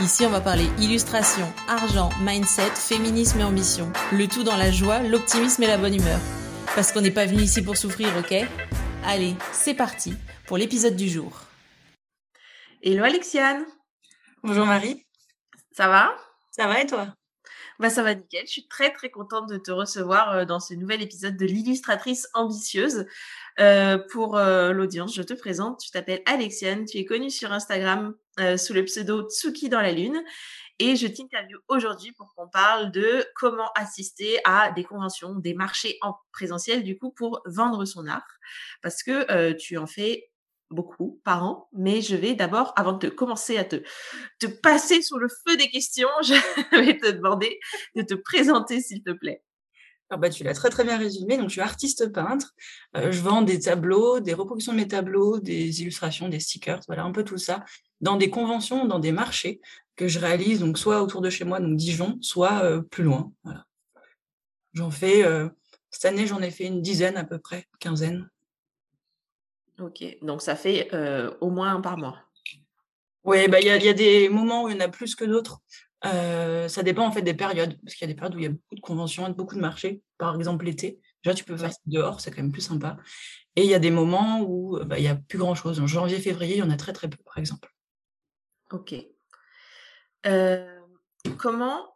Ici, on va parler illustration, argent, mindset, féminisme et ambition. Le tout dans la joie, l'optimisme et la bonne humeur. Parce qu'on n'est pas venu ici pour souffrir, ok? Allez, c'est parti pour l'épisode du jour. Hello Alexiane Bonjour Marie. Ça va? Ça va et toi? Bah ça va nickel. Je suis très très contente de te recevoir euh, dans ce nouvel épisode de l'illustratrice ambitieuse. Euh, pour euh, l'audience, je te présente. Tu t'appelles Alexiane. Tu es connue sur Instagram sous le pseudo Tsuki dans la lune. Et je t'interviewe aujourd'hui pour qu'on parle de comment assister à des conventions, des marchés en présentiel, du coup, pour vendre son art. Parce que tu en fais beaucoup par an, mais je vais d'abord, avant de commencer à te, te passer sous le feu des questions, je vais te demander de te présenter, s'il te plaît. Alors bah, tu l'as très très bien résumé. Donc, je suis artiste peintre. Euh, je vends des tableaux, des reproductions de mes tableaux, des illustrations, des stickers, voilà un peu tout ça, dans des conventions, dans des marchés que je réalise, donc soit autour de chez moi, donc Dijon, soit euh, plus loin. Voilà. J'en fais, euh, cette année, j'en ai fait une dizaine à peu près, quinzaine. Ok, donc ça fait au moins un par mois. Oui, bah, il y, a, y a des moments où il y en a plus que d'autres. Euh, ça dépend en fait des périodes, parce qu'il y a des périodes où il y a beaucoup de conventions beaucoup de marchés. Par exemple, l'été, déjà tu peux faire ça dehors, c'est quand même plus sympa. Et il y a des moments où bah, il n'y a plus grand chose. En janvier, février, il y en a très très peu, par exemple. Ok. Euh, comment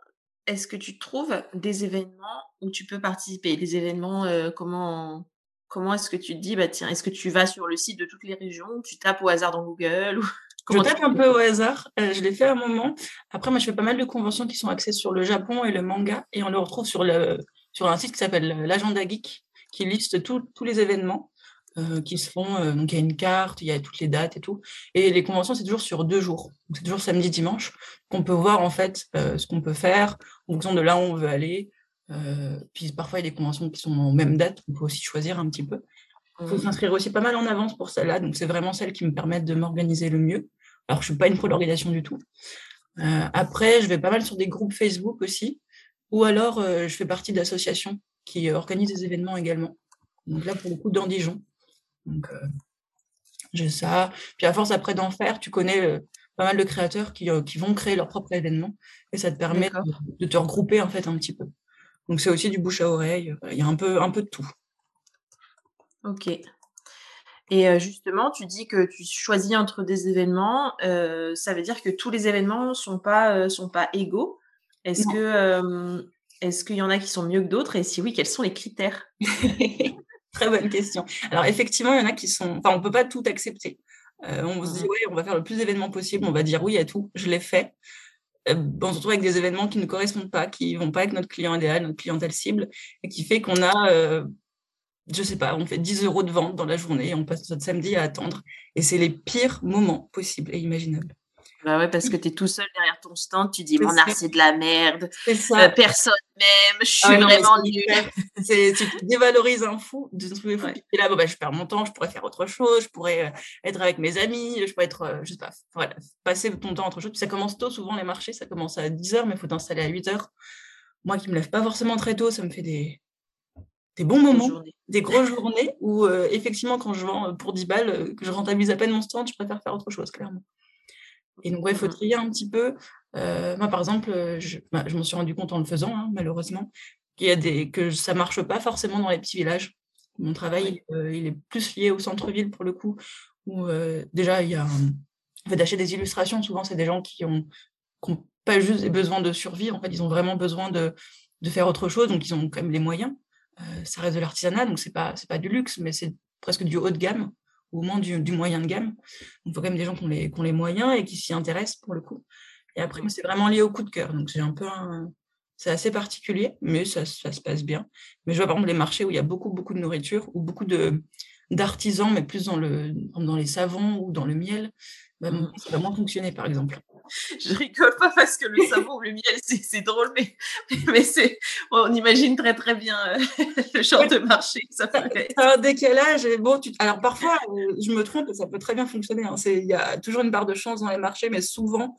est-ce que tu trouves des événements où tu peux participer? Des événements, comment Comment est-ce que tu te dis, bah tiens, est-ce que tu vas sur le site de toutes les régions, tu tapes au hasard dans Google ou... Je tape un peu au hasard. Euh, je l'ai fait à un moment. Après, moi, je fais pas mal de conventions qui sont axées sur le Japon et le manga. Et on le retrouve sur, le, sur un site qui s'appelle l'Agenda Geek, qui liste tous les événements euh, qui se font. Euh, donc, il y a une carte, il y a toutes les dates et tout. Et les conventions, c'est toujours sur deux jours. C'est toujours samedi, dimanche, qu'on peut voir, en fait, ce qu'on peut faire en fonction de là où on veut aller. Euh, puis parfois, il y a des conventions qui sont en même date, on peut aussi choisir un petit peu. Il faut mmh. s'inscrire aussi pas mal en avance pour celle-là, donc c'est vraiment celle qui me permet de m'organiser le mieux. Alors, je ne suis pas une pro d'organisation du tout. Euh, après, je vais pas mal sur des groupes Facebook aussi, ou alors euh, je fais partie d'associations qui organisent des événements également. Donc là, pour le coup, dans Dijon. Donc, j'ai ça. Puis à force après d'en faire, tu connais pas mal de créateurs qui, qui, vont créer leur propre événement et ça te permet de, de, te regrouper en fait un petit peu. Donc c'est aussi du bouche à oreille. Il y a un peu, un peu de tout. Ok. Et justement, tu dis que tu choisis entre des événements. ça veut dire que tous les événements ne sont pas, sont pas égaux. Est-ce que est-ce qu'il y en a qui sont mieux que d'autres? Et si oui, quels sont les critères? Très bonne question. Alors effectivement, il y en a qui sont. Enfin, on ne peut pas tout accepter. on se dit, oui, on va faire le plus d'événements possible, on va dire oui à tout. Je l'ai fait. Euh, on se retrouve avec des événements qui ne correspondent pas, qui ne vont pas avec notre client idéal, notre clientèle cible, et qui fait qu'on a, euh, je sais pas, on fait 10 euros de vente dans la journée, et on passe notre samedi à attendre. Et c'est les pires moments possibles et imaginables. Bah ouais, parce que tu es tout seul derrière ton stand, tu dis mon art c'est de la merde, euh, personne m'aime, je ah suis vraiment nul. Tu dévalorises un fou, de et là, bon, bah, je perds mon temps, je pourrais faire autre chose, je pourrais euh, être avec mes amis, je pourrais être, euh, je sais pas, voilà, passer ton temps à autre chose. Puis ça commence tôt, souvent les marchés, ça commence à 10h, mais il faut t'installer à 8h. Moi qui me lève pas forcément très tôt, ça me fait des, des bons moments, des grosses journées où effectivement quand je vends pour 10 balles, que je rentabilise à peine mon stand, je préfère faire autre chose, clairement. Et donc, il faut mmh trier un petit peu. Euh, moi, par exemple, euh, je, bah, je m'en suis rendu compte en le faisant, hein, malheureusement, qu'il y a des, que ça ne marche pas forcément dans les petits villages. Mon travail, euh, il est plus lié au centre-ville pour le coup, où déjà, il y a fait, d'acheter des illustrations. Souvent, c'est des gens qui ont, pas juste besoin de survivre. En fait, ils ont vraiment besoin de, de faire autre chose, donc ils ont quand même les moyens. Ça reste de l'artisanat, donc c'est pas, pas du luxe, mais c'est presque du haut de gamme au moins du, moyen de gamme. il faut quand même des gens qui ont les, les moyens et qui s'y intéressent pour le coup. Et après, c'est vraiment lié au coup de cœur. Donc, c'est un peu C'est assez particulier, mais ça, ça, se passe bien. Mais je vois par exemple les marchés où il y a beaucoup, beaucoup de nourriture, ou beaucoup de, d'artisans, mais plus dans, le, dans les savons ou dans le miel. Bah, mmh. ça va moins fonctionner, par exemple. Je rigole pas parce que le savon ou le miel, c'est drôle, mais, mais c'est, on imagine très très bien euh, le genre de marché ça peut être. un décalage. bon, alors parfois, euh, je me trompe, ça peut très bien fonctionner. Hein. Il y a toujours une part de chance dans les marchés, mais souvent,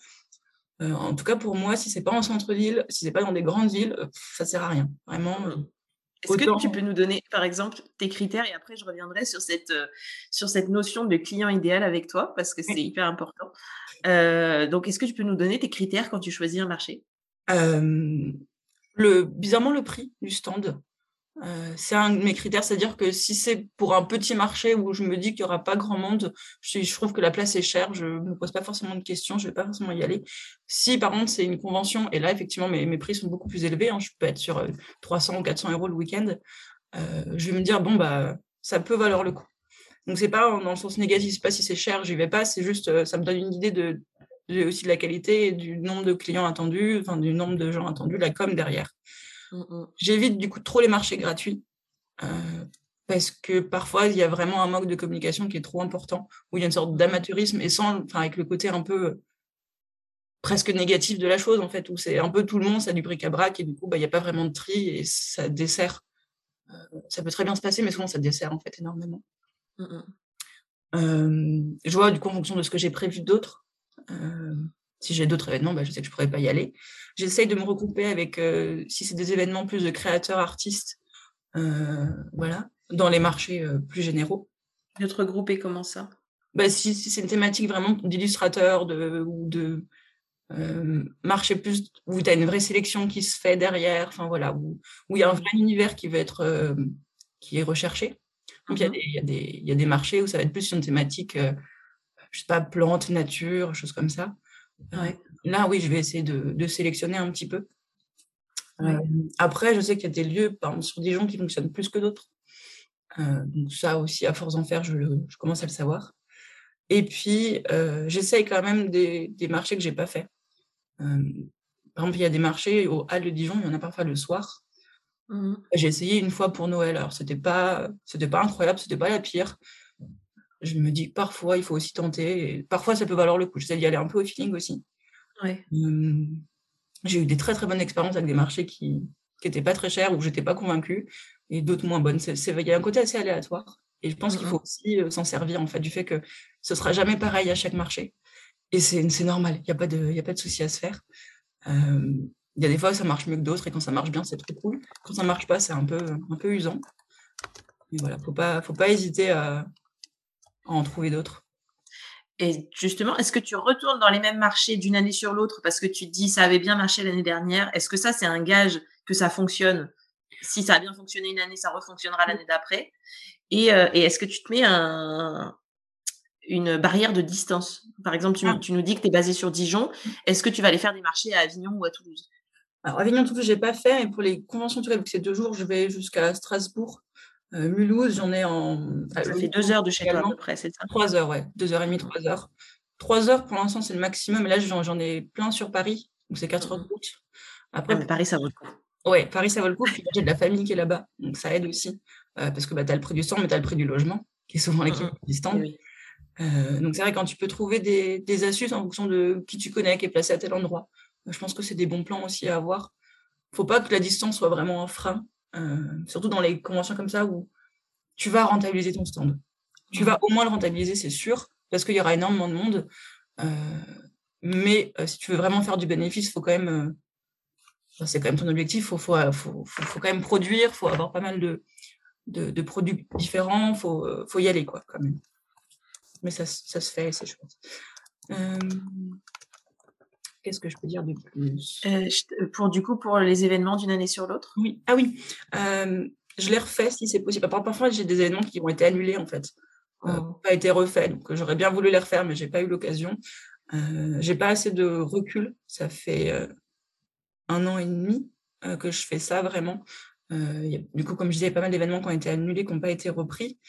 euh, en tout cas pour moi, si c'est pas en centre-ville, si c'est pas dans des grandes villes, ça sert à rien. Vraiment. Est-ce que tu peux nous donner, par exemple, tes critères et après je reviendrai sur cette, euh, sur cette notion de client idéal avec toi parce que c'est hyper important. Euh, donc, est-ce que tu peux nous donner tes critères quand tu choisis un marché? Le, Bizarrement, le prix du stand. Euh, c'est un de mes critères, c'est-à-dire que si c'est pour un petit marché où je me dis qu'il n'y aura pas grand monde, je, trouve que la place est chère, je ne me pose pas forcément de questions, je ne vais pas forcément y aller. Si par contre c'est une convention, et là effectivement mes, prix sont beaucoup plus élevés, hein, je peux être sur 300 euh, ou 400 euros le week-end, euh, je vais me dire, bon, bah, ça peut valoir le coup. Donc c'est pas dans le sens négatif, c'est pas si c'est cher, j'y vais pas, c'est juste, ça me donne une idée aussi de la qualité, du nombre de clients attendus, enfin du nombre de gens attendus, la com derrière. Mmh, mmh. J'évite du coup trop les marchés gratuits euh, parce que parfois il y a vraiment un manque de communication qui est trop important, où il y a une sorte d'amateurisme et sans, enfin avec le côté un peu presque négatif de la chose en fait, où c'est un peu tout le monde, ça a du bric-à-brac et du coup bah, il n'y a pas vraiment de tri et ça dessert. Euh, ça peut très bien se passer, mais souvent ça dessert en fait énormément. Mmh, euh, je vois du coup en fonction de ce que j'ai prévu d'autres si j'ai d'autres événements, bah, je sais que je ne pourrais pas y aller. J'essaye de me regrouper avec, euh, si c'est des événements plus de créateurs, artistes, euh, voilà, dans les marchés euh, plus généraux. De te regrouper, comment ça? Bah, Si, c'est une thématique vraiment d'illustrateur de, ou de marché plus où tu as une vraie sélection qui se fait derrière, enfin voilà, où, il y a un vrai univers qui va être qui est recherché. Donc il y, y, y, a des marchés où ça va être plus une thématique, je sais pas, plantes, nature, choses comme ça. Là, oui, je vais essayer de, sélectionner un petit peu. Euh, après, je sais qu'il y a des lieux, par exemple, sur Dijon, qui fonctionnent plus que d'autres. Euh, donc ça aussi, à force d'en faire, je, commence à le savoir. Et puis, euh, j'essaye quand même des, marchés que je n'ai pas fait. par exemple, il y a des marchés au Hall de Dijon, il y en a parfois le soir. Mmh j'ai essayé une fois pour Noël. Alors, c'était pas, c'était pas incroyable, c'était pas la pire je me dis parfois, il faut aussi tenter. Et parfois, ça peut valoir le coup. J'essaie d'y aller un peu au feeling aussi. j'ai eu des très, très bonnes expériences avec des marchés qui n'étaient pas très chers, où je n'étais pas convaincue, et d'autres moins bonnes. Il y a un côté assez aléatoire. Et je pense qu'il faut aussi s'en servir, en fait, du fait que ce ne sera jamais pareil à chaque marché. Et c'est normal, il n'y a pas de, y a pas de souci à se faire. Il y a des fois, ça marche mieux que d'autres, et quand ça marche bien, c'est trop cool. Quand ça ne marche pas, c'est un peu, un peu usant. Mais voilà, il ne faut pas, faut pas hésiter à, en trouver d'autres. Et justement, est-ce que tu retournes dans les mêmes marchés d'une année sur l'autre parce que tu te dis ça avait bien marché l'année dernière? Est-ce que ça, c'est un gage que ça fonctionne? Si ça a bien fonctionné une année, ça refonctionnera l'année d'après. Et, euh, est-ce que tu te mets un, une barrière de distance? Par exemple, tu, ah. tu nous dis que tu es basé sur Dijon. Est-ce que tu vas aller faire des marchés à Avignon ou à Toulouse? Alors, Avignon, Toulouse, je n'ai pas fait. Et pour les conventions, vu que c'est deux jours, je vais jusqu'à Strasbourg. Euh, Mulhouse, j'en ai en. Ça fait deux heures de chez toi à peu près, c'est ça? Trois heures, ouais. Deux heures et demie, trois heures. Trois heures pour l'instant, c'est le maximum. Et là, j'en ai plein sur Paris. Donc, c'est quatre heures de route. Après, Paris, ça vaut le coup. Ouais, Paris, ça vaut le coup. Puis j'ai de la famille qui est là-bas. Donc, ça aide aussi. Euh, parce que bah, tu as le prix du stand, mais tu as le prix du logement, qui est souvent l'équipe du stand. Euh, donc, c'est vrai, quand tu peux trouver des, des, astuces en fonction de qui tu connais, qui est placé à tel endroit, je pense que c'est des bons plans aussi à avoir. faut pas que la distance soit vraiment un frein. Euh, surtout dans les conventions comme ça où tu vas rentabiliser ton stand. Tu vas au moins le rentabiliser, c'est sûr, parce qu'il y aura énormément de monde. Euh, mais euh, si tu veux vraiment faire du bénéfice, faut quand même. c'est quand même ton objectif, il faut, faut, faut, quand même produire, il faut avoir pas mal de, de, produits différents, il faut, faut y aller, quoi, quand même. Mais ça, ça se fait, c'est chouette. Qu'est-ce que je peux dire de plus? Euh, Pour du coup, pour les événements d'une année sur l'autre? Oui. Ah oui. Euh, je les refais si c'est possible. Parfois, j'ai des événements qui ont été annulés en fait, euh, oh. pas été refaits. Donc, j'aurais bien voulu les refaire, mais j'ai pas eu l'occasion. Euh, j'ai pas assez de recul. Ça fait un an et demi que je fais ça vraiment. du coup, comme je disais, pas mal d'événements qui ont été annulés, qui n'ont pas été repris.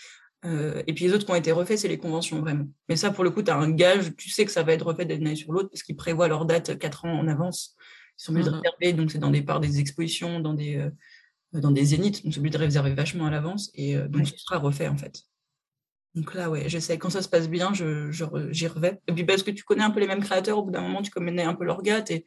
Euh, et puis les autres qui ont été refaits, c'est les conventions vraiment. Mais ça, pour le coup, tu as un gage, tu sais que ça va être refait d'une année sur l'autre parce qu'ils prévoient leur date quatre ans en avance. Ils sont obligés de mmh réserver, donc c'est dans des parts des expositions, dans des, euh, dans des zéniths, donc c'est obligé de réserver vachement à l'avance et euh, donc ce sera refait en fait. Donc là, ouais, j'essaie. Quand ça se passe bien, je, j'y revais. Et puis parce que tu connais un peu les mêmes créateurs, au bout d'un moment, tu connais un peu leur gars, t'es,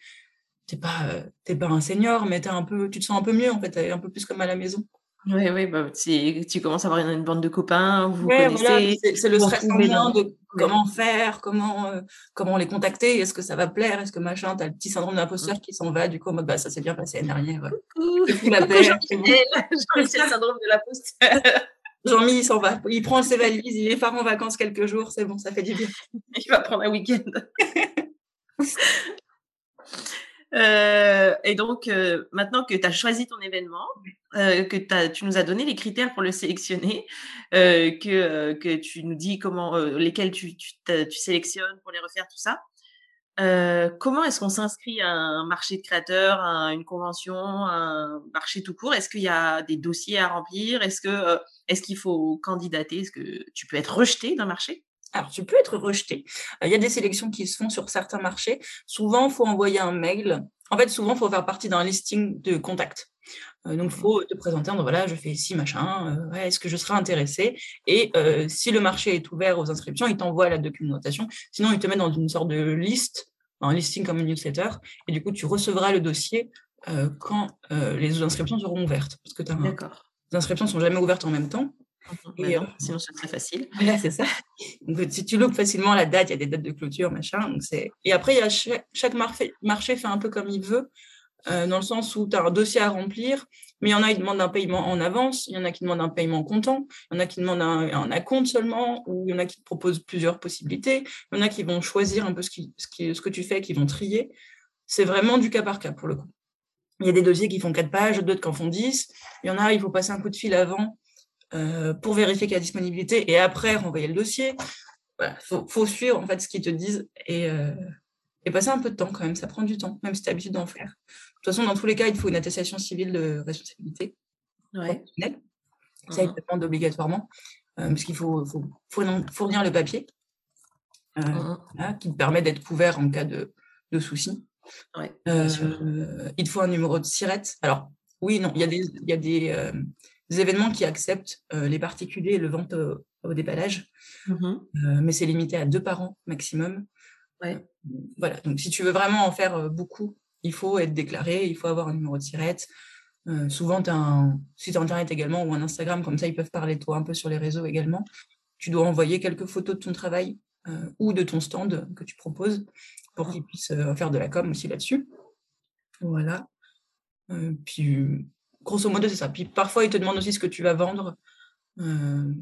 t'es pas, t'es pas un senior, mais t'es un peu, tu te sens un peu mieux en fait, t'es un peu plus comme à la maison. Oui, oui, bah, tu commences à avoir une, bande de copains, vous connaissez. c'est le stress ambiant de comment faire, comment, euh, comment les contacter, est-ce que ça va plaire, est-ce que machin, tu as le petit syndrome d'imposteur mmh. qui s'en va, du coup, bah, ça s'est bien passé l'année dernière. Coucou, Jean-Michel, le syndrome de l'imposteur. Jean-Mi, il s'en va. Il prend ses valises, il est part en vacances quelques jours, c'est bon, ça fait du bien. il va prendre un week-end. Euh, et donc, euh, maintenant que tu as choisi ton événement, euh, que tu nous as donné les critères pour le sélectionner, que, tu nous dis comment, lesquels tu, sélectionnes pour les refaire, tout ça. comment est-ce qu'on s'inscrit à un marché de créateurs, à une convention, à un marché tout court? Est-ce qu'il y a des dossiers à remplir? Est-ce est-ce qu'il faut candidater? Est-ce que tu peux être rejeté d'un marché? Alors, tu peux être rejeté. Euh, il y a des sélections qui se font sur certains marchés. Souvent, il faut envoyer un mail. En fait, souvent, il faut faire partie d'un listing de contacts. Euh, donc, il faut te présenter en disant, voilà, je fais ici, machin, euh, est-ce que je serai intéressé? Et si le marché est ouvert aux inscriptions, il t'envoie la documentation. Sinon, il te met dans une sorte de liste, un listing comme une newsletter. Et du coup, tu recevras le dossier quand les inscriptions seront ouvertes. Parce que D'accord. les inscriptions ne sont jamais ouvertes en même temps. Et, euh, sinon, c'est très facile. c'est ça. Donc, si tu loupes facilement la date, il y a des dates de clôture, machin. Donc et après, y a chaque, marché, fait un peu comme il veut, euh, dans le sens où tu as un dossier à remplir, mais il y en a qui demandent un paiement en avance, il y en a qui demandent un paiement comptant, il y en a qui demandent un, un acompte seulement, ou il y en a qui te proposent plusieurs possibilités, il y en a qui vont choisir un peu ce, qui, ce, qui, ce que tu fais, qui vont trier. C'est vraiment du cas par cas pour le coup. Il y a des dossiers qui font 4 pages, d'autres qui en font 10. Il y en a, il faut passer un coup de fil avant euh, pour vérifier qu'il y a disponibilité et après renvoyer le dossier. Voilà, faut, faut suivre en fait ce qu'ils te disent et, euh, et passer un peu de temps quand même. Ça prend du temps, même si tu as l'habitude d'en faire. De toute façon, dans tous les cas, il faut une attestation civile de responsabilité. Ouais. Ça, il te demande obligatoirement, euh, parce qu'il faut, faut, fournir le papier qui te permet d'être couvert en cas de, de soucis. Ouais, il te faut un numéro de SIRET. Alors, oui, non, il y a des, il y a des, des événements qui acceptent euh, les particuliers et le vente au, déballage, mmh euh, mais c'est limité à deux par an maximum. Ouais. Voilà, donc si tu veux vraiment en faire euh, beaucoup, il faut être déclaré, il faut avoir un numéro de tirette. souvent, tu as un site internet également ou un Instagram, comme ça, ils peuvent parler de toi un peu sur les réseaux également. Tu dois envoyer quelques photos de ton travail ou de ton stand que tu proposes pour ah. qu'ils puissent faire de la com aussi là-dessus. Voilà. puis grosso modo, c'est ça. Puis parfois, ils te demandent aussi ce que tu vas vendre. Euh,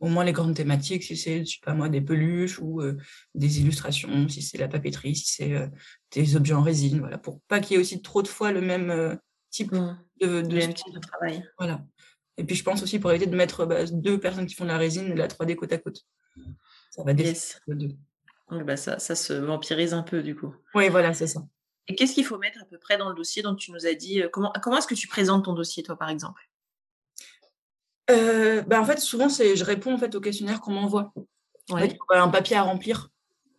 au moins les grandes thématiques, si c'est, je sais pas moi, des peluches ou euh, des illustrations, si c'est la papeterie, si c'est euh, des objets en résine, voilà, pour pas qu'il y ait aussi trop de fois le même type mmh. de, de, travail. Voilà. Et puis je pense aussi pour éviter de mettre bah, deux personnes qui font de la résine et de la 3D côte à côte. Ça va yes. deux. bah ça, ça se vampirise un peu du coup. Oui, voilà, c'est ça. Et qu'est-ce qu'il faut mettre à peu près dans le dossier dont tu nous as dit euh, Comment, comment est-ce que tu présentes ton dossier, toi, par exemple? Euh, bah, En fait, souvent, c'est, je réponds en fait, au questionnaire qu'on m'envoie. Ouais. un papier à remplir.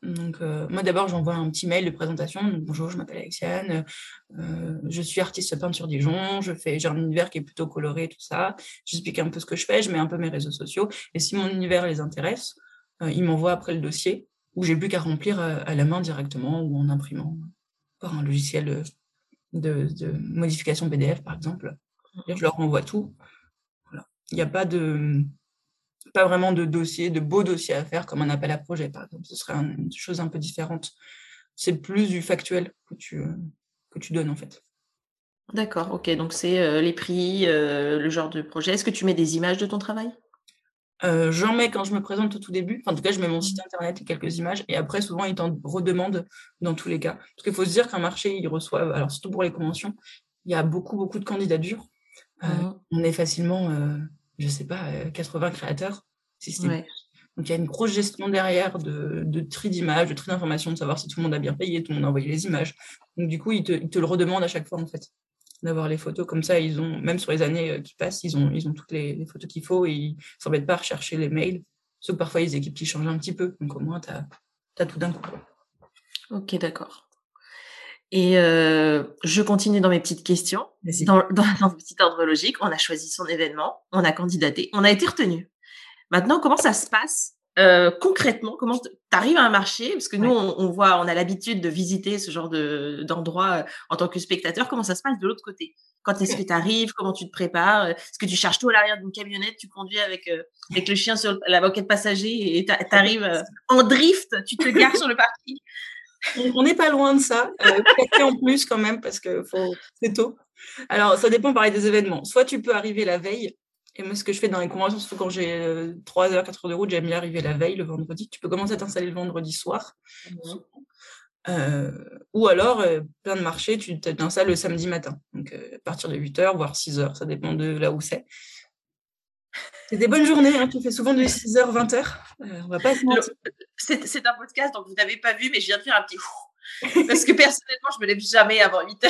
Donc, euh, moi, d'abord, j'envoie un petit mail de présentation. bonjour, je m'appelle Alexiane, je suis artiste peintre sur Dijon, je fais, j'ai un univers qui est plutôt coloré, tout ça. J'explique un peu ce que je fais, je mets un peu mes réseaux sociaux. Et si mon univers les intéresse, ils m'envoient après le dossier où j'ai plus qu'à remplir à la main directement ou en imprimant par un logiciel de, modification PDF, par exemple. Je leur envoie tout. Il n'y a pas de pas vraiment de dossier, de beaux dossiers à faire comme un appel à projet, par exemple. Ce serait une chose un peu différente. C'est plus du factuel que tu, que tu donnes, en fait. D'accord, ok. Donc, c'est euh, les prix, euh, le genre de projet. Est-ce que tu mets des images de ton travail? Euh, j'en mets quand je me présente au tout début. en tout cas, je mets mon site internet et quelques images. Et après, souvent, ils t'en redemandent dans tous les cas. Parce qu'il faut se dire qu'un marché, il reçoit, alors surtout pour les conventions, il y a beaucoup, beaucoup de candidatures. Euh, mmh. On est facilement, euh, je sais pas, 80 créateurs. Donc, il y a une grosse gestion derrière de, de tri d'images, de tri d'informations, de savoir si tout le monde a bien payé, tout le monde a envoyé les images. Donc, du coup, ils te, ils te le redemandent à chaque fois, en fait d'avoir les photos. Comme ça, ils ont, même sur les années euh, qui passent, ils ont, ils ont toutes les, photos qu'il faut et ils s'embêtent pas à rechercher les mails. Sauf que parfois, les équipes qui changent un petit peu. Donc, au moins, tu as, tout d'un coup. Ok, d'accord. Et euh, je continue dans mes petites questions. Dans, dans, dans, petit ordre logique, on a choisi son événement, on a candidaté, on a été retenu. Maintenant, comment ça se passe euh, concrètement, comment tu arrives à un marché? Parce que nous, on, voit, on a l'habitude de visiter ce genre de, d'endroit euh, en tant que spectateur. Comment ça se passe de l'autre côté? Quand est-ce que tu arrives Comment tu te prépares? Est-ce que tu charges tout à l'arrière d'une camionnette Tu conduis avec, euh, avec le chien sur la banquette passager et tu arrives en drift Tu te gares sur le parking? On n'est pas loin de ça. Euh, en plus quand même parce que c'est tôt. Alors, ça dépend pareil des événements. Soit tu peux arriver la veille et moi, ce que je fais dans les conventions, surtout quand j'ai 3 euh, heures, 4 heures de route, j'aime bien arriver la veille, le vendredi. Tu peux commencer à t'installer le vendredi soir. Mmh euh, ou alors, euh, plein de marchés, tu t'installes le samedi matin. Donc, à partir de 8 heures, voire 6 heures, ça dépend de là où c'est. C'est des bonnes journées, hein, tu fais souvent de 6h, 20h. on va pas C'est un podcast, donc vous n'avez pas vu, mais je viens de faire un petit Parce que personnellement, je me lève jamais avant 8h.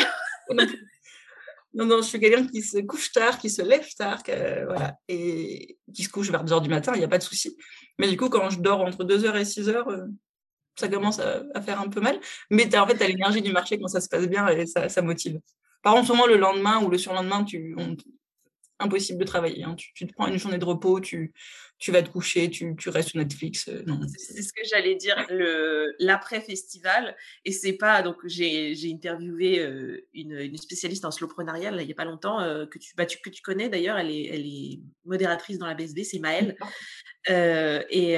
Non, non, je suis quelqu'un qui se couche tard, qui se lève tard, voilà, et qui se couche vers 2 h du matin, il n'y a pas de souci. Mais du coup, quand je dors entre 2 h et 6 h euh, ça commence à, faire un peu mal. Mais en fait, tu as l'énergie du marché quand ça se passe bien et ça, motive. Par contre, souvent, le lendemain ou le surlendemain, tu, impossible de travailler. Hein. Tu, te prends une journée de repos, tu, tu vas te coucher, tu, tu restes sur Netflix. Euh, c'est ce que j'allais dire, l'après-festival. Et c'est pas. Donc, j'ai interviewé euh, une, une, spécialiste en slowprenariat il n'y a pas longtemps, euh, que, tu, bah, tu, que tu connais d'ailleurs. Elle est, elle est modératrice dans la BSB, c'est Maëlle. et,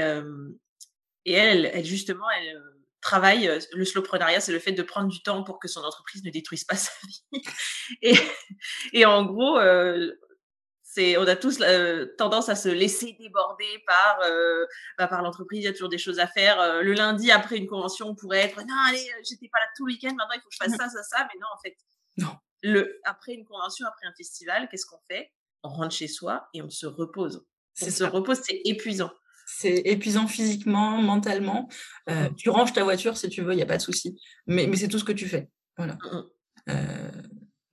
et elle, elle, justement, elle travaille, le slowprenariat, c'est le fait de prendre du temps pour que son entreprise ne détruise pas sa vie. et, et en gros, on a tous euh, tendance à se laisser déborder par euh, bah, par l'entreprise. Il y a toujours des choses à faire. Euh, le lundi après une convention, on pourrait être non allez, j'étais pas là tout le week-end. Maintenant il faut que je fasse ça, ça, ça. Mais non en fait. Non. Le après une convention, après un festival, qu'est-ce qu'on fait? On rentre chez soi et on se repose. On se repose, c'est épuisant. C'est épuisant physiquement, mentalement. Mmh. Tu ranges ta voiture si tu veux, il n'y a pas de souci. Mais, mais c'est tout ce que tu fais. Voilà. Mmh.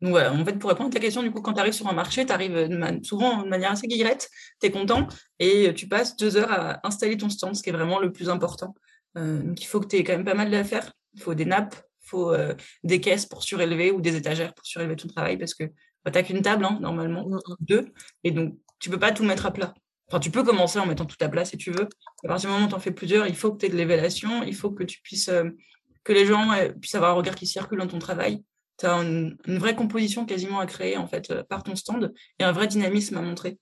Donc voilà, en fait, pour répondre à ta question, du coup, quand tu arrives sur un marché, tu arrives euh, souvent de manière assez guillerette, tu es content et tu passes deux heures à installer ton stand, ce qui est vraiment le plus important. Euh, donc il faut que tu aies quand même pas mal d'affaires. Il faut des nappes, il faut euh, des caisses pour surélever ou des étagères pour surélever ton travail parce que bah, tu n'as qu'une table, hein, normalement, mmh, mmh. deux, et donc tu peux pas tout mettre à plat. Enfin, tu peux commencer en mettant tout à plat si tu veux. À partir du moment où tu en fais plusieurs, il faut que tu aies de l'évaluation, il faut que tu puisses, que les gens puissent avoir un regard qui circule dans ton travail tu as une, vraie composition quasiment à créer en fait euh, par ton stand et un vrai dynamisme à montrer.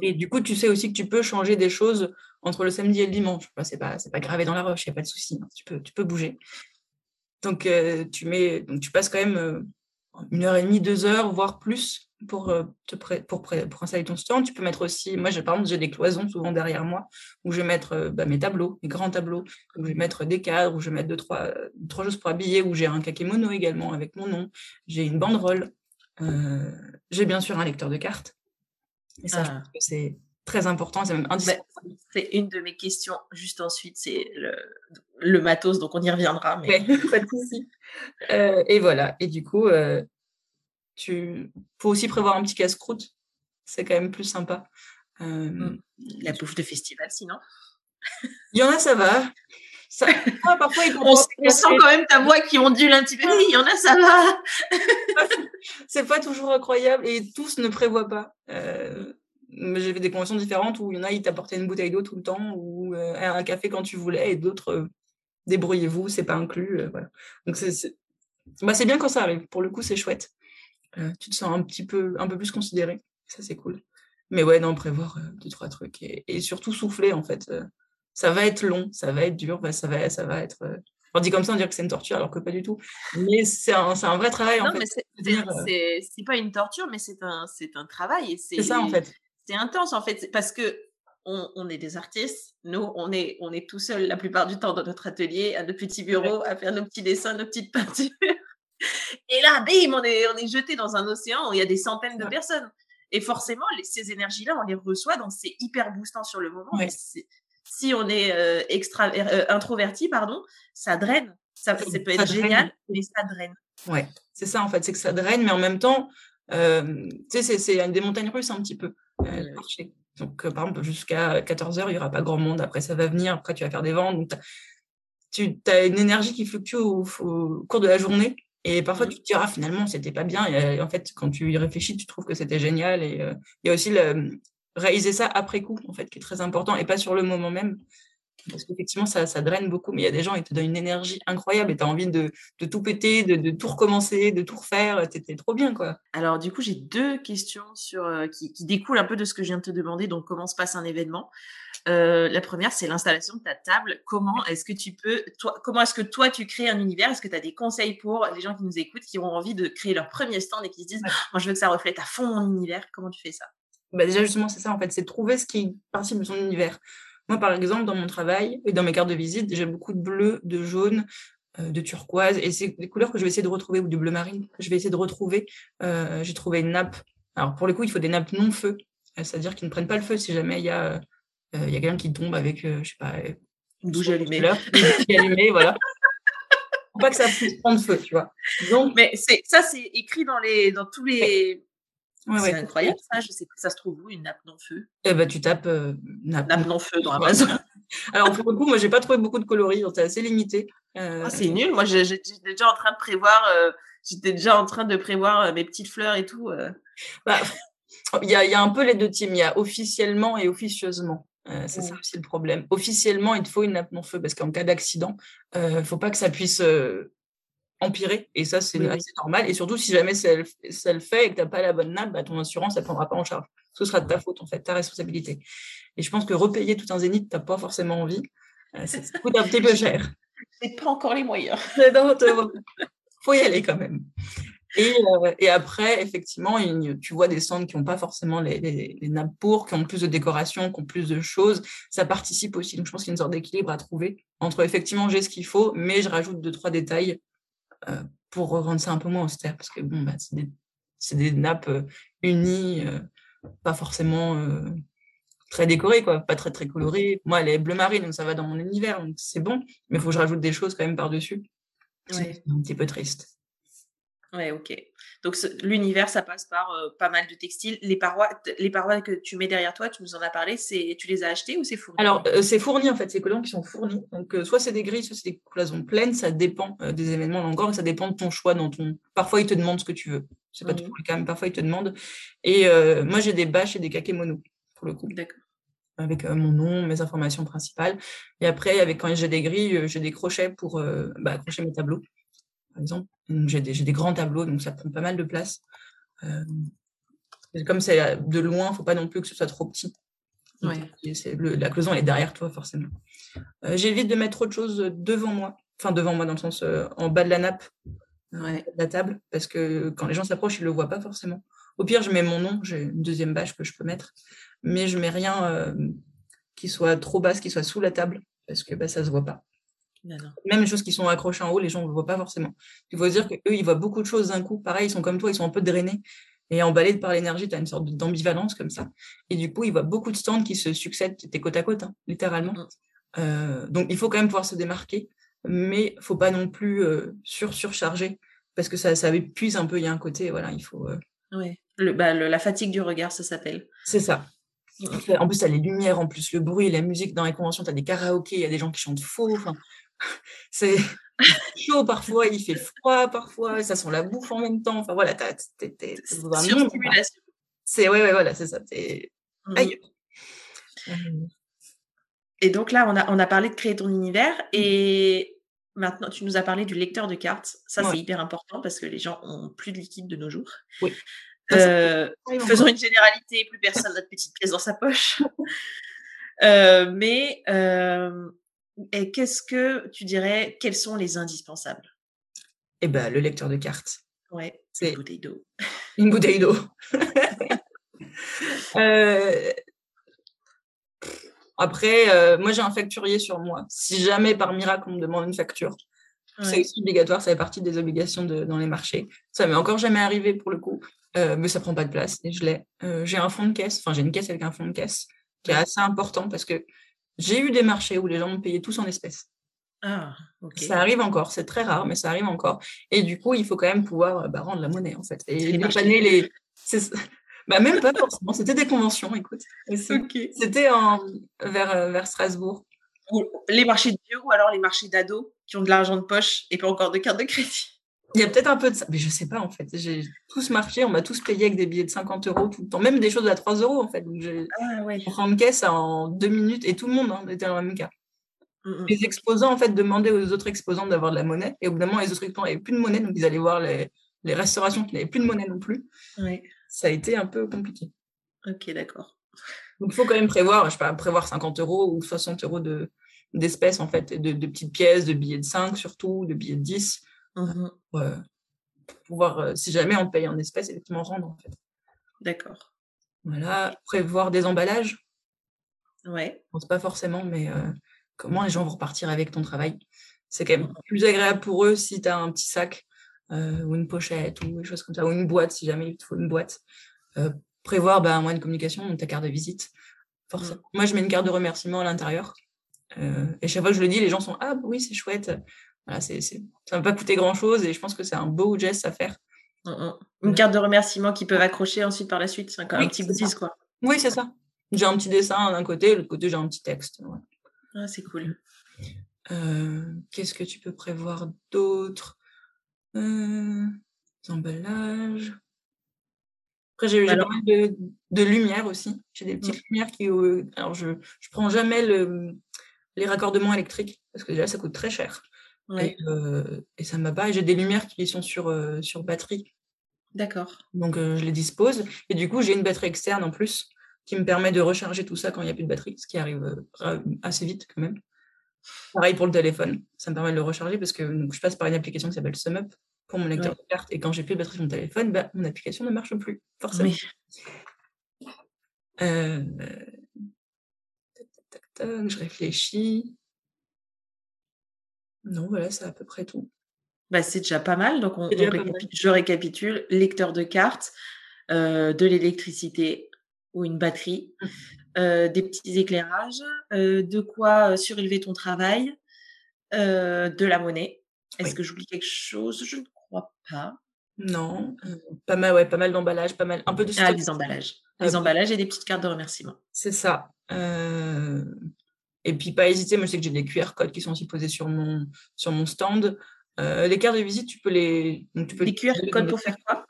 Et du coup, tu sais aussi que tu peux changer des choses entre le samedi et le dimanche. Ce c'est pas, pas gravé dans la roche, il n'y a pas de souci. Hein. Tu, peux, tu peux bouger. Donc, euh, tu mets, donc, tu passes quand même euh, une heure et demie, deux heures, voire plus pour, euh, te pour, pour, installer ton stand. Tu peux mettre aussi, moi, par exemple, j'ai des cloisons souvent derrière moi où je vais mettre euh, bah, mes tableaux, mes grands tableaux, où je vais mettre des cadres, où je vais mettre deux, trois, trois choses pour habiller, où j'ai un kakémono également avec mon nom, j'ai une banderole, euh, j'ai bien sûr un lecteur de cartes. Et ça, je ah. c'est très important, c'est même bah, indispensable. c'est une de mes questions juste ensuite, c'est le, le, matos, donc on y reviendra. Mais... pas de souci. et voilà, et du coup, tu faut aussi prévoir un petit casse-croûte. C'est quand même plus sympa. Euh, mmh. La bouffe de festival, sinon. Il y en a, ça va. Ça, parfois, on, sent quand même ta voix qui ondule un petit peu. Oui, il y en a, ça va. c'est pas toujours incroyable et tous ne prévoient pas. Euh, j'ai fait des conventions différentes où il y en a, ils t'apportaient une bouteille d'eau tout le temps ou euh, un café quand tu voulais et d'autres, débrouillez-vous, c'est pas inclus. voilà. Donc, c'est bah, bien quand ça arrive. Pour le coup, c'est chouette. Euh, tu te sens un petit peu, un peu plus considéré. Ça, c'est cool. Mais ouais, non, prévoir euh, deux, trois trucs. Et, surtout souffler, en fait. Euh, ça va être long, ça va être dur, bah, ça, va, ça va être. On dit comme ça, on dirait que c'est une torture, alors que pas du tout. Mais c'est un, un, vrai travail, en fait. C'est pas une torture, mais c'est un, un travail. C'est ça, en fait. C'est intense, en fait, parce que on, on, est des artistes. Nous, on est, on est tout seul la plupart du temps dans notre atelier, à nos petits bureaux, à faire nos petits dessins, nos petites peintures. Et là, bim, on est, on est jeté dans un océan où il y a des centaines de personnes. Et forcément, ces énergies-là, on les reçoit, donc c'est hyper boostant sur le moment. Si on est euh, extra, euh, introverti, pardon, ça draine. Ça, peut être génial, mais ça draine. Ouais, c'est ça en fait, c'est que ça draine, mais en même temps, euh, tu sais, c'est des montagnes russes un petit peu. Donc, par exemple, jusqu'à 14h, il n'y aura pas grand monde. Après, ça va venir. Après, tu vas faire des ventes. Donc, tu as une énergie qui fluctue au cours de la journée. Et parfois, mmh. tu te diras, finalement, c'était pas bien. Et en fait, quand tu y réfléchis, tu trouves que c'était génial. Et il y a aussi réaliser ça après coup, en fait, qui est très important, et pas sur le moment même. Parce qu'effectivement, ça, ça draine beaucoup, mais il y a des gens, ils te donnent une énergie incroyable et tu as envie de, de, tout péter, de, de, tout recommencer, de tout refaire. Tu trop bien, quoi. Alors, du coup, j'ai deux questions sur, euh, qui, qui, découlent un peu de ce que je viens de te demander. Donc, comment se passe un événement euh, La première, c'est l'installation de ta table. Comment est-ce que tu peux, toi, comment est-ce que toi, tu crées un univers? Est-ce que tu as des conseils pour les gens qui nous écoutent, qui ont envie de créer leur premier stand et qui se disent, moi, je veux que ça reflète à fond mon univers Comment tu fais ça? Bah déjà justement c'est ça en fait, c'est trouver ce qui participe de son univers. Moi, par exemple, dans mon travail et dans mes cartes de visite, j'ai beaucoup de bleu, de jaune, euh, de turquoise. Et c'est des couleurs que je vais essayer de retrouver, ou du bleu marine, je vais essayer de retrouver. Euh, j'ai trouvé une nappe. Alors, pour le coup, il faut des nappes non-feu, euh, c'est-à-dire qu'ils ne prennent pas le feu si jamais il y a, il y a quelqu'un qui tombe avec, je sais pas, une bougie allumée. Une allumée, voilà. Faut pas que ça puisse prendre feu, tu vois. Donc, mais c'est ça, c'est écrit dans les, dans tous les, c'est incroyable ça, je sais pas, ça se trouve où une nappe non-feu Eh ben tu tapes euh, nappe, non-feu dans Amazon. Alors pour le coup, moi j'ai pas trouvé beaucoup de coloris, c'est assez limité. Euh, ah, c'est nul, moi j'étais déjà en train de prévoir, euh, j'étais déjà en train de prévoir mes petites fleurs et tout. Bah, il y, a, y, a, un peu les deux teams, il y a officiellement et officieusement. c'est ça aussi le problème. Officiellement, il te faut une nappe non-feu parce qu'en cas d'accident, il ne faut pas que ça puisse empirer. Et ça, c'est assez normal. Et surtout, si jamais ça, le fait et que tu n'as pas la bonne nappe, bah, ton assurance, ne prendra pas en charge. Ce sera de ta faute, en fait, ta responsabilité. Et je pense que repayer tout un zénith, tu n'as pas forcément envie. Euh, ça coûte un petit peu cher. C'est pas encore les moyens. faut y aller quand même. Et, euh, et après, effectivement, tu vois des stands qui n'ont pas forcément les, les, nappes pour, qui ont plus de décoration, qui ont plus de choses. Ça participe aussi. Donc, je pense qu'il y a une sorte d'équilibre à trouver entre effectivement, j'ai ce qu'il faut, mais je rajoute deux, trois détails pour rendre ça un peu moins austère, parce que bon, bah, c'est des, nappes euh, unies, euh, pas forcément très décorées, quoi, pas très très colorées. Moi, elle est bleu marine, donc ça va dans mon univers, donc c'est bon, mais il faut que je rajoute des choses quand même par-dessus. C'est un petit peu triste. Ouais, ok. Donc l'univers, ça passe par euh, pas mal de textiles. Les parois, les parois que tu mets derrière toi, tu nous en as parlé, c'est tu les as achetées ou c'est fourni? Alors euh, c'est fourni en fait, c'est collants qui sont fournis. Donc euh, soit c'est des grilles, soit c'est des cloisons pleines, ça dépend des événements encore et ça dépend de ton choix dans ton. Parfois ils te demandent ce que tu veux. C'est pas mmh. toujours le cas, mais parfois ils te demandent. Et moi j'ai des bâches et des kakémonos pour le coup. D'accord. Avec mon nom, mes informations principales. Et après, avec quand j'ai des grilles, j'ai des crochets pour bah, accrocher mes tableaux par exemple. J'ai des, des, grands tableaux, donc ça prend pas mal de place. Euh, comme c'est de loin, il ne faut pas non plus que ce soit trop petit. la cloison est derrière toi, forcément. Euh, j'évite de mettre autre chose devant moi, enfin devant moi dans le sens euh, en bas de la nappe, de la table, parce que quand les gens s'approchent, ils ne le voient pas forcément. Au pire, je mets mon nom, j'ai une deuxième bâche que je peux mettre, mais je mets rien qui soit trop basse, qui soit sous la table, parce que bah, ça ne se voit pas. Même les choses qui sont accrochées en haut, les gens ne le voient pas forcément. Il faut dire qu'eux, ils voient beaucoup de choses d'un coup. Pareil, ils sont comme toi, ils sont un peu drainés et emballés par l'énergie. Tu as une sorte d'ambivalence comme ça. Et du coup, ils voient beaucoup de stands qui se succèdent. T'es côte à côte, hein, littéralement. Mm. Euh, donc, il faut quand même pouvoir se démarquer, mais il faut pas non plus euh, sur surcharger parce que ça, ça épuise un peu. Il y a un côté, voilà, il faut. Euh oui, bah, la fatigue du regard, ça s'appelle. C'est ça. En plus, tu as les lumières, en plus, le bruit, la musique dans les conventions, tu as des karaokés, il y a des gens qui chantent faux. c'est chaud parfois, il fait froid parfois, ça sent la bouffe en même temps. Enfin voilà, t'es monde. C'est ouais, ouais, voilà, c'est ça. Mmh. Et donc là, on a, on a parlé de créer ton univers mmh. et maintenant, tu nous as parlé du lecteur de cartes. Ça, c'est hyper important parce que les gens ont plus de liquide de nos jours. Oui. Euh, faisons une généralité, plus personne n'a de petite pièce dans sa poche. euh, mais euh, et qu'est-ce que tu dirais, quels sont les indispensables? Eh ben, le lecteur de cartes. Ouais, c'est une bouteille d'eau. Une bouteille d'eau. euh... Après, euh, moi j'ai un facturier sur moi. Si jamais par miracle on me demande une facture, c'est aussi obligatoire, ça fait partie des obligations de, dans les marchés. Ça m'est encore jamais arrivé pour le coup, euh, mais ça prend pas de place et je l'ai. Euh, j'ai un fond de caisse, enfin j'ai une caisse avec un fond de caisse qui est assez important parce que j'ai eu des marchés où les gens me payaient tous en espèces. Ah, Ça arrive encore, c'est très rare, mais ça arrive encore. Et du coup, il faut quand même pouvoir bah, rendre la monnaie, en fait. Et dépanner les. Bah, même pas forcément, c'était des conventions, écoute. C'était vers, euh, vers Strasbourg. Les marchés de vieux ou alors les marchés d'ados qui ont de l'argent de poche et pas encore de carte de crédit. Il y a peut-être un peu de ça, mais je sais pas en fait. J'ai tous marché, on m'a tous payé avec des billets de 50 euros tout le temps, même des choses à 3 euros en fait. Donc j'ai Ah ouais. en caisse en deux minutes et tout le monde hein, était dans le même cas. Mm, mm. Les exposants en fait demandaient aux autres exposants d'avoir de la monnaie et au bout d'un moment les autres exposants n'avaient plus de monnaie donc ils allaient voir les, les restaurations qui n'avaient plus de monnaie non plus. Ouais. Ça a été un peu compliqué. Ok, d'accord. Donc il faut quand même prévoir, je sais pas, prévoir 50 euros ou 60 euros de d'espèces en fait, de, de petites pièces, de billets de 5 surtout, de billets de 10. Euh, pour pouvoir, euh, si jamais on paye en espèces, effectivement rendre en fait. D'accord. Voilà, prévoir des emballages, Ouais. je pense pas forcément, mais euh, comment les gens vont repartir avec ton travail? C'est quand même Mhm. plus agréable pour eux si tu as un petit sac euh, ou une pochette ou des choses comme ça, ou une boîte si jamais il te faut une boîte. Euh, prévoir ben, un moyen de communication, donc ta carte de visite. Forcément. Moi, je mets une carte de remerciement à l'intérieur. Et chaque fois que je le dis, les gens sont Ah, bah oui, c'est chouette. Voilà, c'est, c'est... Ça ne va pas coûter grand-chose et je pense que c'est un beau geste à faire. Mm, mm. Une carte de remerciement qu'ils peuvent accrocher ensuite par la suite. C'est Oui, un petit ça. quoi. Oui, c'est ça. J'ai un petit dessin d'un côté, de l'autre côté, j'ai un petit texte. Ah, c'est cool. Euh, qu'est-ce que tu peux prévoir d'autre? Euh, des emballages. Après, j'ai, j'ai Alors- pas mal de, de lumière aussi. J'ai des petites lumières qui. euh, alors, je je prends jamais le, les raccordements électriques parce que déjà, ça coûte très cher. Ouais. Et, euh, et ça ne va pas. J'ai des lumières qui sont sur, euh, sur batterie. D'accord. Donc, euh, je les dispose. Et du coup, j'ai une batterie externe en plus qui me permet de recharger tout ça quand il n'y a plus de batterie, ce qui arrive euh, assez vite quand même. Pareil pour le téléphone. Ça me permet de le recharger parce que donc, je passe par une application qui s'appelle SumUp pour mon lecteur Ouais. de carte. Et quand j'ai plus de batterie sur mon téléphone, bah, mon application ne marche plus, forcément. Oui. Je réfléchis. Non, voilà, c'est à peu près tout. Bah, c'est déjà pas mal. Donc, on, on mal. je récapitule. Lecteur de cartes, euh, de l'électricité ou une batterie, Mmh. euh, des petits éclairages, euh, de quoi surélever ton travail, de la monnaie. Est-ce Oui. que j'oublie quelque chose? Je ne crois pas. Non, pas mal, ouais, pas mal d'emballage, pas mal, un peu de Ah, les emballages. Euh, Les emballages et des petites cartes de remerciement. C'est ça. Et puis, pas hésiter. Moi, je sais que j'ai des QR codes qui sont aussi posés sur mon, sur mon stand. Euh, les cartes de visite, tu peux les. donc, tu peux Les QR codes pour faire quoi?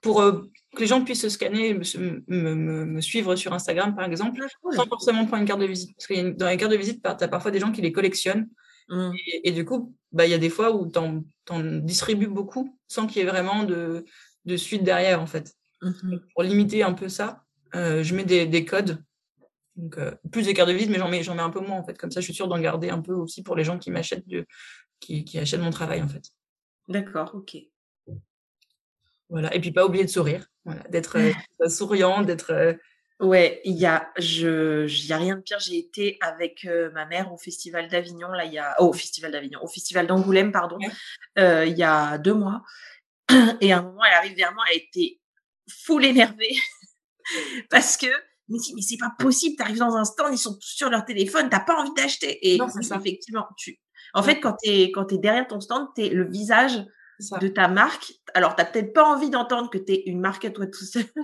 Pour euh, que les gens puissent se scanner, et me, me- me- me suivre sur Instagram, par exemple, Ah, cool. sans forcément prendre une carte de visite. Parce que une- dans les cartes de visite, tu as parfois des gens qui les collectionnent. Mmh. Et, et du coup, bah, il y a des fois où tu en, distribues beaucoup sans qu'il y ait vraiment de, de suite derrière, en fait. Mhm. Pour limiter un peu ça, euh, je mets des, des codes. Donc, euh, plus des cartes de visite, mais j'en mets, j'en mets un peu moins, en fait. Comme ça, je suis sûre d'en garder un peu aussi pour les gens qui m'achètent, de- qui, qui achètent mon travail, en fait. D'accord, ok. Voilà. Et puis, pas oublier de sourire. Voilà. D'être euh, souriant, d'être. euh, Ouais, il y a, je, y a rien de pire. J'ai été avec ma mère au festival d'Avignon, là, il y a, oh, au festival d'Avignon, au festival d'Angoulême, pardon, il y a deux mois. Et à un moment, elle arrive vers moi, elle était full énervée parce que, mais, si- mais c'est pas possible, tu arrives dans un stand, ils sont tous sur leur téléphone, t'as pas envie d'acheter. Et Non, c'est oui, ça. effectivement, tu, en fait, quand t'es, quand t'es derrière ton stand, t'es le visage ça. de ta marque. Alors, tu n'as peut-être pas envie d'entendre que tu es une marque à toi tout seul.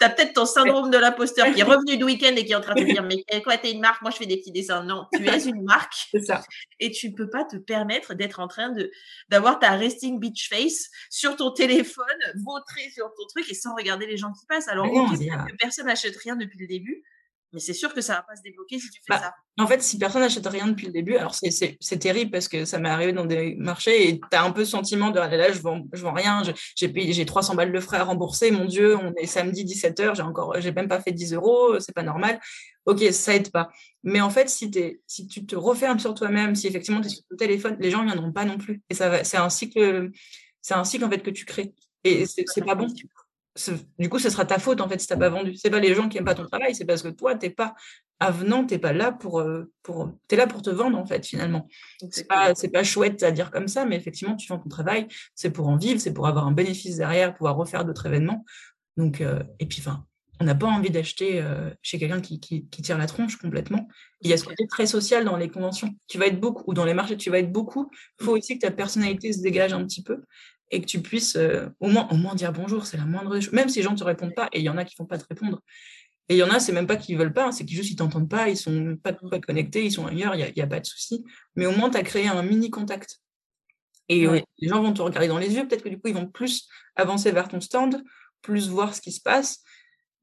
tu as peut-être ton syndrome de l'imposteur qui est revenu de week-end et qui est en train de te dire Mais quoi, tu es une marque? Moi, je fais des petits dessins. Non, tu es une marque ça. et tu ne peux pas te permettre d'être en train de d'avoir ta resting beach face sur ton téléphone, vautrer sur ton truc et sans regarder les gens qui passent. Alors, non, ok, que personne n'achète rien depuis le début, mais c'est sûr que ça va pas se débloquer si tu fais Bah, ça. En fait, si personne n'achète rien depuis le début, alors c'est- terrible parce que ça m'est arrivé dans des marchés et tu as un peu ce sentiment de ah là, là, je vends, je vends rien, j'ai payé- j'ai 300 balles de frais à rembourser, mon Dieu, on est samedi 17h, j'ai encore, j'ai même pas fait 10 euros, c'est pas normal. Ok, ça aide pas. Mais en fait, si, tu te refermes sur toi-même, si effectivement tu es sur ton téléphone, les gens ne viendront pas non plus. Et ça va, c'est un cycle, c'est un cycle en fait que tu crées. Et c'est c'est pas bon. Du coup, ce sera ta faute en fait si t'as pas vendu. C'est pas les gens qui aiment pas ton travail, c'est parce que toi, t'es pas avenant, t'es pas là pour, euh, pour, t'es là pour te vendre en fait finalement. C'est pas, c'est pas chouette à dire comme ça, mais effectivement, tu vends ton travail, c'est pour en vivre, c'est pour avoir un bénéfice derrière, pouvoir refaire d'autres événements. Donc, euh, et puis, enfin, on n'a pas envie d'acheter euh, chez quelqu'un qui, qui, qui tire la tronche complètement. Il y a ce côté très social dans les conventions. Tu vas être beaucoup, ou dans les marchés, tu vas être beaucoup. Il faut aussi que ta personnalité se dégage un petit peu et que tu puisses euh, au, moins, au moins dire bonjour, c'est la moindre chose. Même si les gens ne te répondent pas, et il y en a qui ne font pas te répondre. Et il y en a, c'est même pas qu'ils veulent pas, c'est qu'ils juste ils t'entendent pas, ils sont pas, pas connectés, ils sont ailleurs, il n'y a, y a pas de souci. Mais au moins, tu as créé un mini contact. Et les gens vont te regarder dans les yeux, peut-être que du coup, ils vont plus avancer vers ton stand, plus voir ce qui se passe.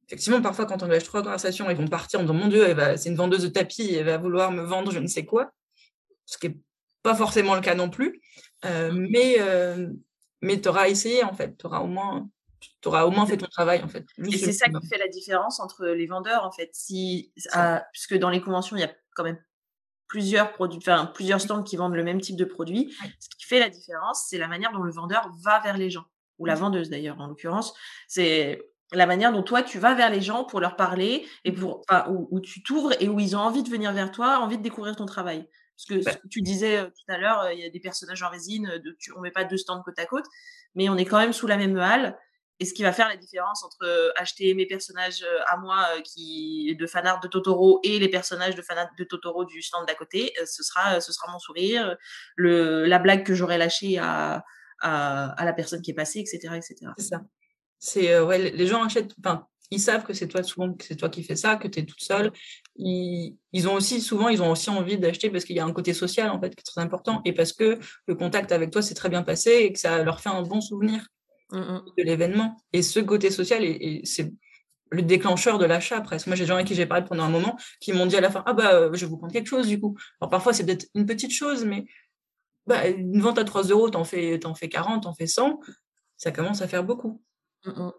Effectivement, parfois, quand on engage trois conversations, ils vont partir en disant Mon Dieu, c'est une vendeuse de tapis, elle va vouloir me vendre je ne sais quoi. Ce qui n'est pas forcément le cas non plus. Euh, mmh. mais euh, mais tu auras essayé, en fait. Tu auras au moins. Tu auras au moins fait ton travail, en fait. et c'est ça qui fait la différence entre les vendeurs, en fait. Si, puisque dans les conventions, il y a quand même plusieurs produits, enfin, plusieurs stands qui vendent le même type de produit. Ce qui fait la différence, c'est la manière dont le vendeur va vers les gens, ou la vendeuse d'ailleurs, en l'occurrence. C'est la manière dont toi tu vas vers les gens pour leur parler et pour enfin, où, tu t'ouvres et où ils ont envie de venir vers toi, envie de découvrir ton travail. Parce que bah tu disais tout à l'heure, il y a des personnages en résine, de, tu, on met pas deux stands côte à côte, mais on est quand même sous la même halle. Et ce qui va faire la différence entre acheter mes personnages à moi qui de fanart de Totoro et les personnages de fanart de Totoro du stand d'à côté, ce sera ce sera mon sourire, le la blague que j'aurais lâchée à, à, la personne qui est passée, etc., etc. C'est ça. C'est ouais, les gens achètent. Enfin, ils savent que c'est toi souvent que c'est toi qui fais ça, que tu es toute seule. Ils, ils, ont aussi souvent ils ont aussi envie d'acheter parce qu'il y a un côté social en fait qui est très important et parce que le contact avec toi s'est très bien passé et que ça leur fait un bon souvenir. Mmh, mmh. de l'événement. Et ce côté social, et, c'est le déclencheur de l'achat presque. Moi, j'ai des gens avec qui j'ai parlé pendant un moment qui m'ont dit à la fin Ah, bah, euh, je vais vous prendre quelque chose du coup. Alors parfois, c'est peut-être une petite chose, mais bah, une vente à 3 euros, t'en fais, en fais 40, t'en fais 100, ça commence à faire beaucoup. Mmh,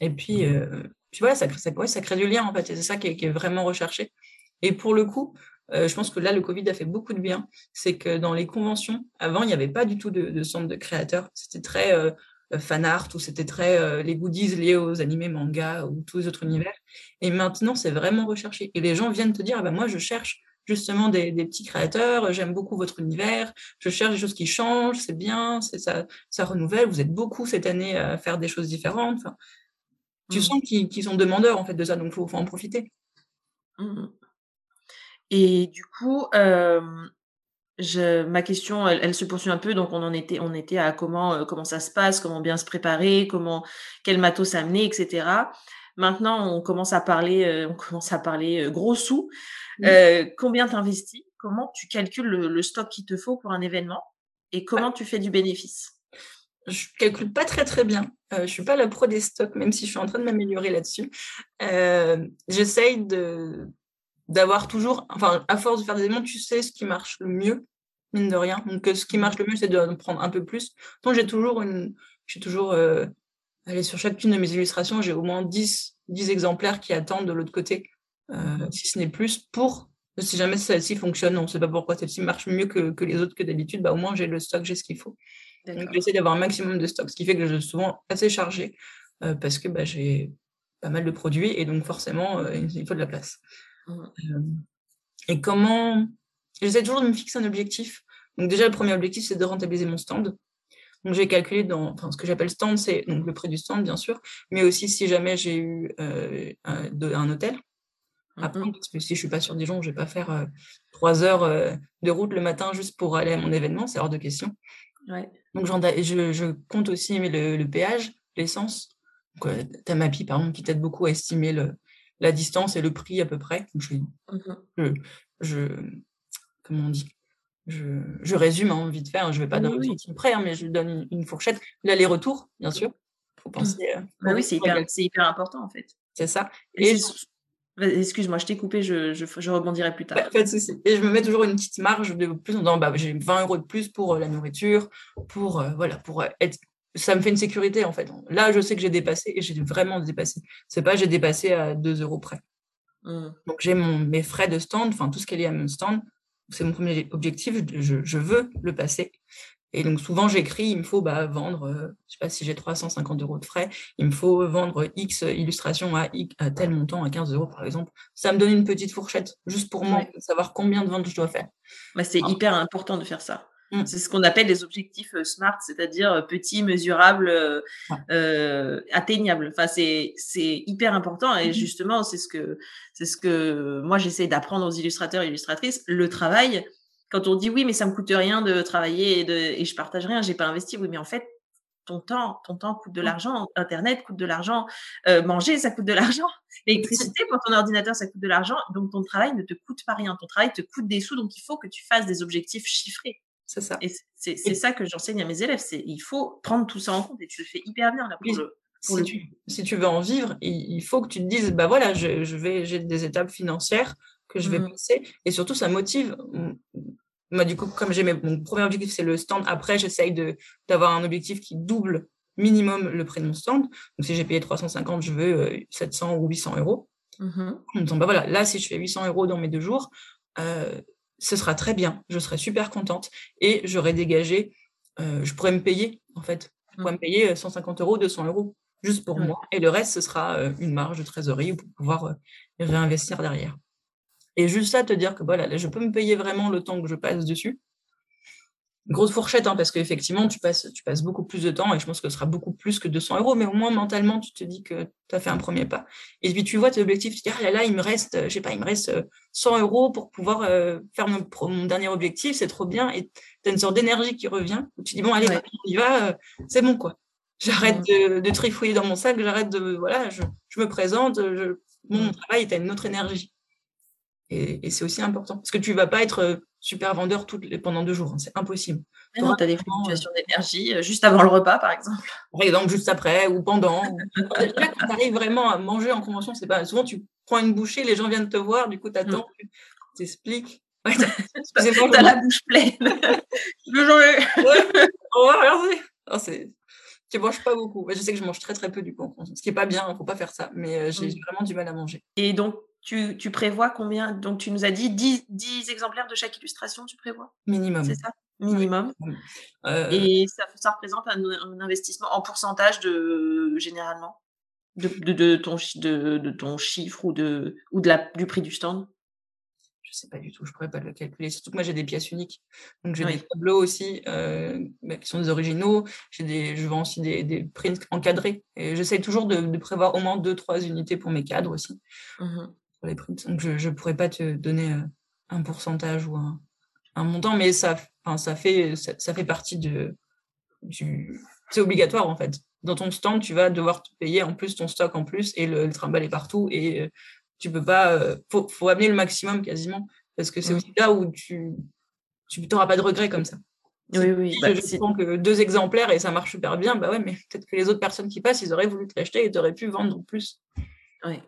et puis, euh, puis voilà, ça, ça, ça, crée du lien en fait, et c'est ça qui est, vraiment recherché. Et pour le coup, euh, je pense que là, le Covid a fait beaucoup de bien. C'est que dans les conventions, avant, il n'y avait pas du tout de, centre de créateurs. C'était très euh, fan art où c'était très euh, les goodies liés aux animés, mangas ou tous les autres univers. Et maintenant, c'est vraiment recherché. Et les gens viennent te dire, ah ben moi, je cherche justement des, petits créateurs, j'aime beaucoup votre univers, je cherche des choses qui changent, c'est bien, c'est ça, ça renouvelle. Vous êtes beaucoup cette année à faire des choses différentes. Tu mmh. sens qu'ils sont demandeurs en fait de ça, donc il faut, faut, en profiter. Mmh. Et du coup, euh, je, ma question, elle, se poursuit un peu. Donc, on en était, on était à comment, euh, comment ça se passe, comment bien se préparer, comment, quel matos amener, etc. Maintenant, on commence à parler, euh, on commence à parler gros sous. combien t'investis? Comment tu calcules le, stock qu'il te faut pour un événement? Et comment tu fais du bénéfice? Je calcule pas très très bien. Je je suis pas la pro des stocks, même si je suis en train de m'améliorer là-dessus. J'essaye de d'avoir toujours, enfin, à force de faire des événements, tu sais ce qui marche le mieux, mine de rien. Donc, euh, ce qui marche le mieux, c'est de prendre un peu plus. Donc, j'ai toujours une, j'ai toujours, euh, allez, sur chacune de mes illustrations, j'ai au moins 10, 10 exemplaires qui attendent de l'autre côté, euh, si ce n'est plus, pour, si jamais celle-ci fonctionne, on ne sait pas pourquoi celle-ci marche mieux que, que, les autres que d'habitude, bah, au moins j'ai le stock, j'ai ce qu'il faut. Donc, j'essaie d'avoir un maximum de stock, ce qui fait que je suis souvent assez chargée, euh, parce que bah, j'ai pas mal de produits, et donc forcément, il faut de la place. Euh, et comment. J'essaie toujours de me fixer un objectif. Donc, déjà, le premier objectif, c'est de rentabiliser mon stand. Donc, j'ai calculé dans. Enfin, ce que j'appelle stand, c'est donc le prix du stand, bien sûr, mais aussi si jamais j'ai eu euh, un, hôtel. Mmh parce que si je suis pas sur Dijon, je vais pas faire euh, trois heures de route le matin juste pour aller à mon événement, c'est hors de question. Donc, je, je, compte aussi le, le péage, l'essence. Donc, tu as Mapi, par exemple, qui t'aide beaucoup à estimer le, la distance et le prix à peu près. Mmh je, je, comment on dit? Je, je résume hein, vite fait, hein, je ne vais pas donner un près, hein, mais je donne une, fourchette. L'aller-retour, bien sûr. faut mmh. penser. Euh, bah oui, c'est hyper, hyper, important en fait. C'est ça. Et, Excuse-moi, je t'ai coupé, je, je, rebondirai plus tard. pas de souci. Et je me mets toujours une petite marge de plus en disant bah, j'ai 20 euros de plus pour euh, la nourriture, pour, euh, voilà, pour être ça me fait une sécurité en fait. Là, je sais que j'ai dépassé et j'ai vraiment dépassé. C'est pas j'ai dépassé à 2 euros près. Mmh. Donc j'ai mes frais de stand, enfin tout ce qui est lié à mon stand. C'est mon premier objectif. Je, veux le passer. Et donc souvent j'écris, il me faut bah, vendre, euh, je sais pas si j'ai 350 euros de frais, il me faut vendre X illustrations à, à tel montant, à 15 euros par exemple. Ça me donne une petite fourchette, juste pour moi, savoir combien de ventes je dois faire. Bah, c'est hyper important de faire ça. Mmh. C'est ce qu'on appelle les objectifs euh, SMART, c'est-à-dire euh, petits, mesurables, euh, atteignables. Enfin, c'est c'est hyper important et mmh justement, c'est ce que c'est ce que moi j'essaie d'apprendre aux illustrateurs et illustratrices. Le travail, quand on dit oui, mais ça me coûte rien de travailler et, de, et je partage rien, j'ai pas investi. Oui, mais en fait, ton temps, ton temps coûte de mmh. l'argent, Internet coûte de l'argent, manger ça coûte de l'argent, l'électricité pour ton ordinateur ça coûte de l'argent, donc ton travail ne te coûte pas rien, ton travail te coûte des sous, donc il faut que tu fasses des objectifs chiffrés. C'est ça. Et c'est ça que j'enseigne à mes élèves. C'est il faut prendre tout ça en compte et tu le fais hyper bien là, pour le, si, tu, si, tu, veux en vivre, il, faut que tu te dises bah voilà, je, je vais j'ai des étapes financières que je vais mmh. passer et surtout ça motive. Moi du coup comme j'ai mon premier objectif c'est le stand. Après j'essaye d'avoir un objectif qui double minimum le prix de mon stand. Donc si j'ai payé 350, je veux 700 euh, ou 800 euros. Mmh Donc bah voilà, là si je fais 800 euros dans mes deux jours, euh, ce sera très bien. Je serai super contente et j'aurai dégagé. Euh, je pourrais me payer en fait. Je pourrais mmh. me payer 150 euros, 200 euros juste pour moi. Et le reste, ce sera une marge de trésorerie pour pouvoir réinvestir derrière. Et juste ça, te dire que voilà, je peux me payer vraiment le temps que je passe dessus grosse fourchette, hein, parce qu'effectivement, tu passes, tu passes beaucoup plus de temps et je pense que ce sera beaucoup plus que 200 euros, mais au moins mentalement, tu te dis que tu as fait un premier pas. Et puis tu vois tes objectifs, tu te dis, ah là là, il me reste, je sais pas, il me reste 100 euh, euros pour pouvoir euh, faire mon, dernier objectif, c'est trop bien. Et tu as une sorte d'énergie qui revient, où tu dis, bon, allez, on y va, euh, c'est bon, quoi. J'arrête de, trifouiller dans mon sac, j'arrête de, voilà, je, me présente, mon travail, tu as une autre énergie. Et, c'est aussi important. Parce que tu ne vas pas être euh, super vendeur toutes les, pendant deux jours. Hein, c'est impossible. tu as des fluctuations d'énergie euh, juste avant le repas, par exemple. Par exemple, juste après ou pendant. Quand tu arrives vraiment à manger en convention, c'est pas. Souvent, tu prends une bouchée, les gens viennent te voir, du coup, tu attends, mm. tu t'expliques. Ouais, t'as la bouche pleine. je veux On va regarder. Oh, c'est je mange pas beaucoup. Je sais que je mange très très peu du coup, ce qui est pas bien, il faut pas faire ça. Mais euh, j'ai mm. vraiment du mal à manger. Et donc, tu, tu, prévois combien? Donc, tu nous as dit 10, 10, exemplaires de chaque illustration, tu prévois? Minimum. C'est ça? Minimum. Euh, Et ça, ça représente un, investissement en pourcentage de généralement? De, de, de, ton, de, de ton chiffre ou, de, ou de la, du prix du stand? Je sais pas du tout, je pourrais pas le calculer. Surtout que moi j'ai des pièces uniques, donc j'ai des tableaux aussi euh, bah, qui sont des originaux. J'ai des, je vends aussi des, des prints encadrés. Et j'essaie toujours de, prévoir au moins deux trois unités pour mes cadres aussi. Mmh les. Donc je ne pourrais pas te donner euh, un pourcentage ou un, montant, mais ça, ça fait ça, fait partie de du. C'est obligatoire en fait. Dans ton stand, tu vas devoir te payer en plus ton stock en plus et le, le est partout et euh, tu peux pas. Euh, faut, faut amener le maximum quasiment parce que c'est aussi là où tu tu n'auras pas de regrets comme ça. Oui, oui. Bah, je, prends que deux exemplaires et ça marche super bien, bah ouais, mais peut-être que les autres personnes qui passent, ils auraient voulu te l'acheter et tu aurais pu vendre plus. Oui.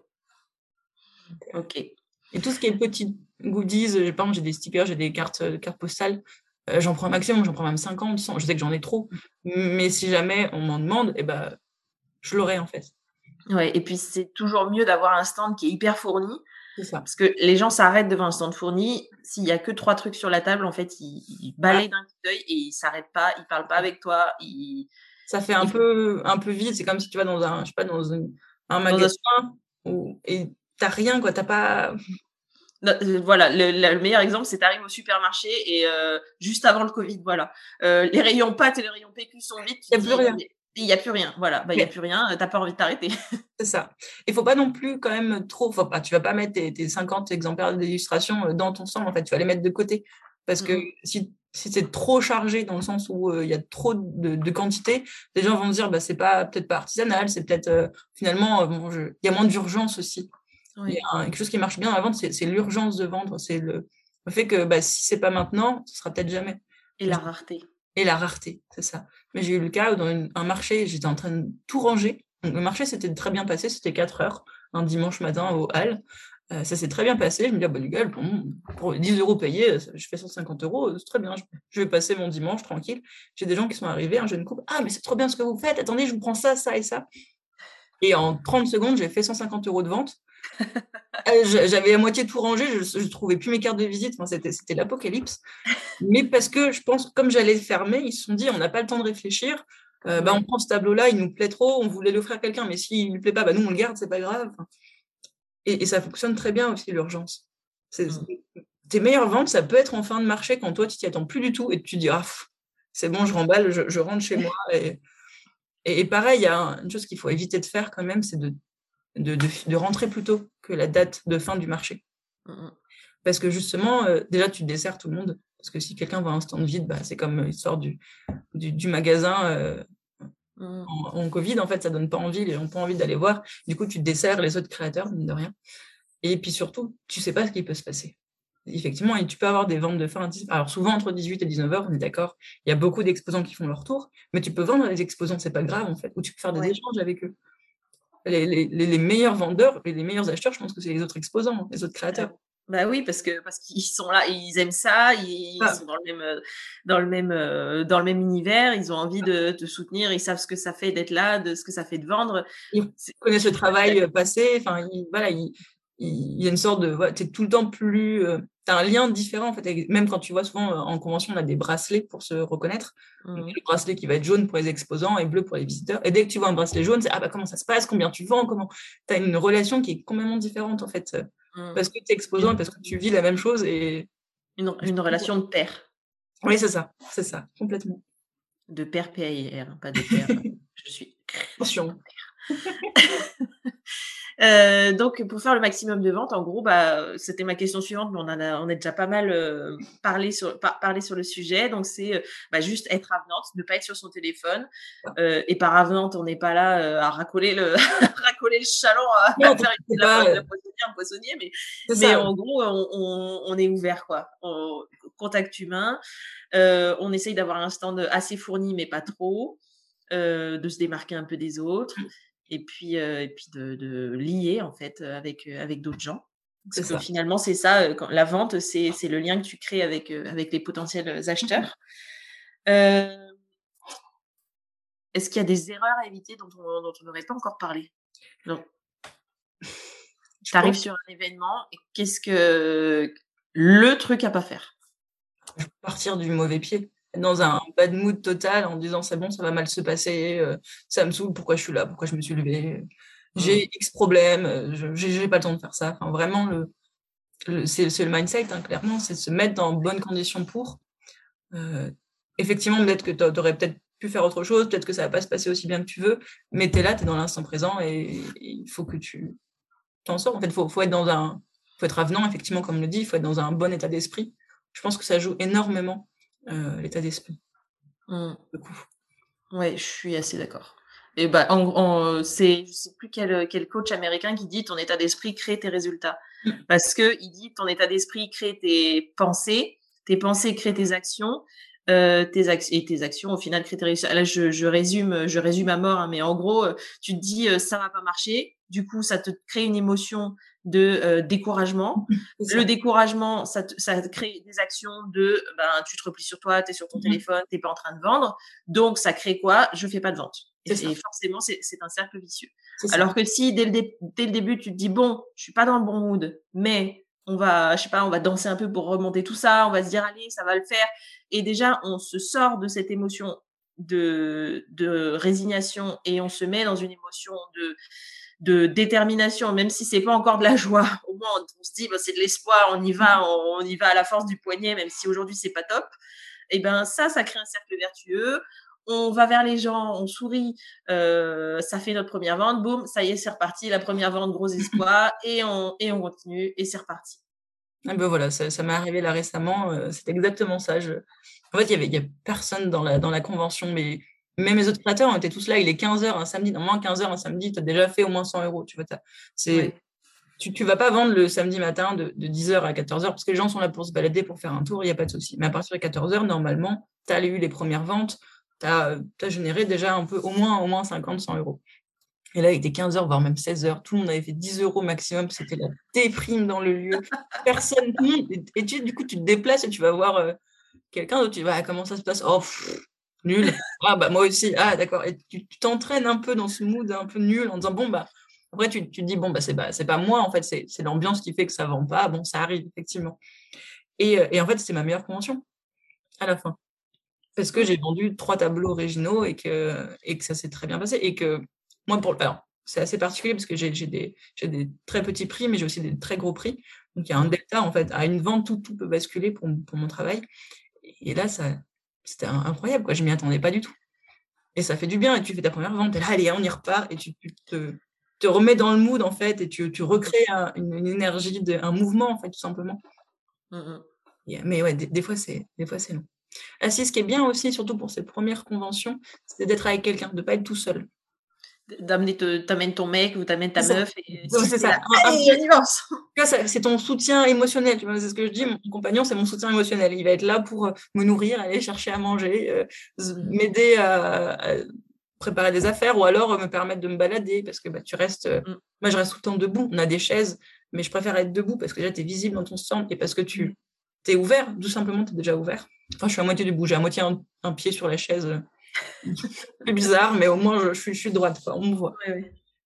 Ok. Et tout ce qui est petits goodies, par exemple, j'ai des stickers, j'ai des cartes, euh, cartes postales, euh, j'en prends un maximum, j'en prends même 50, 100. Je sais que j'en ai trop, mais si jamais on m'en demande, eh ben, je l'aurai en fait. Ouais, et puis c'est toujours mieux d'avoir un stand qui est hyper fourni. Ça. Parce que les gens s'arrêtent devant un stand fourni. S'il y a que trois trucs sur la table, en fait, ils, balayent d'un coup d'œil et ils s'arrêtent pas, ils parlent pas avec toi. Ils... Ça fait un peu, un peu vide. C'est comme si tu vas dans un, je sais pas, dans un, magasin où, et t'as rien, quoi. T'as pas. Euh, voilà, le, meilleur exemple, c'est t'arrives au supermarché et euh, juste avant le Covid, voilà, euh, les rayons pâtes et les rayons PQ sont vides. Il n'y a plus rien il n'y a plus rien. Voilà, bah, il n'y a plus rien, tu n'as pas envie de t'arrêter. C'est ça. Il ne faut pas non plus quand même trop. Faut pas, tu ne vas pas mettre tes, 50 exemplaires d'illustration dans ton stand, en fait, tu vas les mettre de côté. Parce que si, si c'est trop chargé dans le sens où euh, il y a trop de, quantité, les gens vont se dire bah, c'est pas peut-être pas artisanal, c'est peut-être euh, finalement, il y a moins d'urgence aussi. Il y a quelque chose qui marche bien à la vente, c'est l'urgence de vendre. C'est le, le, fait que bah, si c'est pas maintenant, ce sera peut-être jamais. Et la rareté. Et la rareté, c'est ça. Mais j'ai eu le cas où dans un marché, j'étais en train de tout ranger. Donc, le marché s'était très bien passé, c'était 4 heures, un dimanche matin au Hall. Euh, ça s'est très bien passé. Je me dis, ah, bah, gueule, pour 10 euros payés, je fais 150 euros, c'est très bien. Je, vais passer mon dimanche tranquille. J'ai des gens qui sont arrivés, un jeune couple. Ah, mais c'est trop bien ce que vous faites. Attendez, je vous prends ça, ça et ça. Et en 30 secondes, j'ai fait 150 euros de vente. Euh, j'avais à moitié tout rangé, je ne trouvais plus mes cartes de visite, c'était l'apocalypse. Mais parce que je pense, comme j'allais fermer, ils se sont dit, on n'a pas le temps de réfléchir, euh, bah, on prend ce tableau-là, il nous plaît trop, on voulait l'offrir à quelqu'un, mais s'il ne lui plaît pas, bah, nous on le garde, c'est pas grave. Et, ça fonctionne très bien aussi, l'urgence. Mmh. Tes meilleures ventes, ça peut être en fin de marché quand toi, tu t'y attends plus du tout et tu te dis, ah, c'est bon, je remballe, je, rentre chez moi. Et, et, pareil, il y a une chose qu'il faut éviter de faire quand même, c'est de de, rentrer plus tôt que la date de fin du marché. Parce que justement, euh, déjà, tu desserres tout le monde. Parce que si quelqu'un voit un stand vide, bah, c'est comme il sort du, du, magasin euh, mmh. en, Covid. En fait, ça donne pas envie, les gens n'ont pas envie d'aller voir. Du coup, tu desserres les autres créateurs, mine de rien. Et puis surtout, tu sais pas ce qui peut se passer. effectivement, et tu peux avoir des ventes de fin à 10. Alors souvent entre 18 et 19 heures, on est d'accord. Il y a beaucoup d'exposants qui font leur tour, mais tu peux vendre les exposants, c'est pas grave en fait, ou tu peux faire des échanges avec eux. Les, meilleurs vendeurs et les meilleurs acheteurs, je pense que c'est les autres exposants, les autres créateurs. Bah oui, parce que parce qu'ils sont là, ils aiment ça, ils, ah. sont dans le même euh, dans le même euh, dans le même univers, ils ont envie de te soutenir, ils savent ce que ça fait d'être là, de ce que ça fait de vendre. Ils connaissent le travail passé, enfin voilà, il y a une sorte de. tu es tout le temps plus. Euh, tu as un lien différent, en fait. même quand tu vois souvent euh, en convention, on a des bracelets pour se reconnaître. Mmh. Le bracelet qui va être jaune pour les exposants et bleu pour les visiteurs. Et dès que tu vois un bracelet jaune, c'est Ah, bah, comment ça se passe? Combien tu vends? Comment... Tu as une relation qui est complètement différente, en fait. Mmh. Parce que tu es exposant parce que tu vis la même chose. et Une, une relation de père. Oui, c'est ça. C'est ça, complètement. De père P-A-I-R, hein, pas de père. je suis. Attention. Euh, donc, pour faire le maximum de ventes, en gros, bah, c'était ma question suivante, mais on, en a, on a déjà pas mal euh, parlé, sur, parlé sur le sujet. Donc, c'est euh, bah, juste être avenante, ne pas être sur son téléphone. et par avenante, on n'est pas là à racoler le, racoler le chaland, à, faire une, la, poissonnier, un poissonnier, mais, mais en gros, on, on, est ouvert, quoi. contact humain. on essaye d'avoir un stand assez fourni, mais pas trop. de se démarquer un peu des autres et puis, et puis de, lier en fait avec, avec d'autres gens. Parce que finalement, c'est ça, la vente, c'est le lien que tu crées avec, avec les potentiels mmh acheteurs. Est-ce qu'il y a des erreurs à éviter dont on n'aurait pas encore parlé? Non. Tu arrives sur un événement et qu'est-ce que le truc à pas faire? Partir du mauvais pied dans un bad mood total en disant c'est bon, ça va mal se passer, euh, ça me saoule, pourquoi je suis là, pourquoi je me suis levée, j'ai mmh. X problèmes, je j'ai pas le temps de faire ça. Enfin, vraiment, le, c'est le mindset, hein, clairement, c'est se mettre dans bonnes conditions pour. Euh, effectivement, peut-être que tu aurais peut-être pu faire autre chose, peut-être que ça va pas se passer aussi bien que tu veux, mais tu es là, tu es dans l'instant présent et il faut que tu t'en sors. En fait, il faut, faut, être dans un. faut être avenant, effectivement, comme on le dit, il faut être dans un bon état d'esprit. Je pense que ça joue énormément euh, l'état d'esprit. Mmh. Oui, je suis assez d'accord. Et bah, en, c'est, je sais plus quel, quel, coach américain qui dit ton état d'esprit crée tes résultats. Mmh. Parce que il dit ton état d'esprit crée tes pensées, tes pensées créent tes actions, euh, tes et tes actions au final créent tes résultats. Là, je, je résume, je résume à mort, hein, mais en gros, tu te dis ça va pas marcher. Du coup, ça te crée une émotion de euh, découragement. Le découragement, ça, ça crée des actions de ben, tu te replies sur toi, tu es sur ton mmh téléphone, tu pas en train de vendre. Donc, ça crée quoi? Je fais pas de vente. Et, forcément, c'est un cercle vicieux. Alors que si dès le, dès le, début, tu te dis bon, je suis pas dans le bon mood, mais on va, je sais pas, on va danser un peu pour remonter tout ça, on va se dire allez, ça va le faire. Et déjà, on se sort de cette émotion de, de résignation et on se met dans une émotion de de détermination, même si c'est pas encore de la joie, au moins on, se dit bah, c'est de l'espoir, on y va, on, y va à la force du poignet, même si aujourd'hui c'est pas top. Et eh ben ça, ça crée un cercle vertueux. On va vers les gens, on sourit, euh, ça fait notre première vente, boum, ça y est, c'est reparti, la première vente, gros espoir, et on, et on continue, et c'est reparti. Ah ben voilà, ça, ça m'est arrivé là récemment, euh, c'est exactement ça. Je... En fait, il y avait, y personne dans la, dans la convention, mais même mes autres créateurs, on était tous là, il est 15h un samedi, dans moins 15h un samedi, tu as déjà fait au moins 100 euros. Tu vois, c'est, tu ne vas pas vendre le samedi matin de, 10h à 14h parce que les gens sont là pour se balader, pour faire un tour, il n'y a pas de souci. Mais à partir de 14h, normalement, tu as eu les premières ventes, tu as, généré déjà un peu, au moins, au moins 50, 100 euros. Et là, il était 15h, voire même 16h. Tout le monde avait fait 10 euros maximum. C'était la déprime dans le lieu. Personne. Et tu, du coup, tu te déplaces et tu vas voir euh, quelqu'un d'autre. Tu vas, ah, comment ça se passe? Oh, nul. Ah, bah, moi aussi. Ah, d'accord. Et tu t'entraînes un peu dans ce mood un peu nul en disant, bon, bah, après, tu, tu te dis, bon, bah, c'est pas, pas moi, en fait, c'est l'ambiance qui fait que ça vend pas. Bon, ça arrive, effectivement. Et, euh, et en fait, c'est ma meilleure convention à la fin. Parce que j'ai vendu trois tableaux originaux et que, et que ça s'est très bien passé. Et que moi, pour alors, c'est assez particulier parce que j'ai des, des très petits prix, mais j'ai aussi des très gros prix. Donc, il y a un delta, en fait. À une vente, tout, tout peut basculer pour, pour mon travail. Et là, ça, c'était incroyable, quoi. Je m'y attendais pas du tout. Et ça fait du bien. Et tu fais ta première vente, et là, allez, on y repart. Et tu, te, te, remets dans le mood, en fait, et tu, tu recrées une, énergie, de, un mouvement, en fait, tout simplement. Mmh, mmh. mais ouais, des, fois, c'est des fois c'est long. Ah, si, ce qui est bien aussi, surtout pour cette première convention, c'est d'être avec quelqu'un, de ne pas être tout seul. D'amener, t'amènes ton mec ou t'amènes ta meuf. c'est ça. C'est ton soutien émotionnel. Tu vois, c'est ce que je dis. Mon compagnon, c'est mon soutien émotionnel. Il va être là pour euh, me nourrir, aller chercher à manger, euh, m'aider à, préparer des affaires ou alors me permettre de me balader parce que bah, tu restes. Mm. Moi, je reste tout le temps debout. On a des chaises, mais je préfère être debout parce que déjà, tu es visible dans ton stand et parce que tu mm. es ouvert. Tout simplement, tu es déjà ouvert. Enfin, je suis à moitié debout. J'ai à moitié un, pied sur la chaise. c'est bizarre, mais au moins, je, suis, droite. On me voit.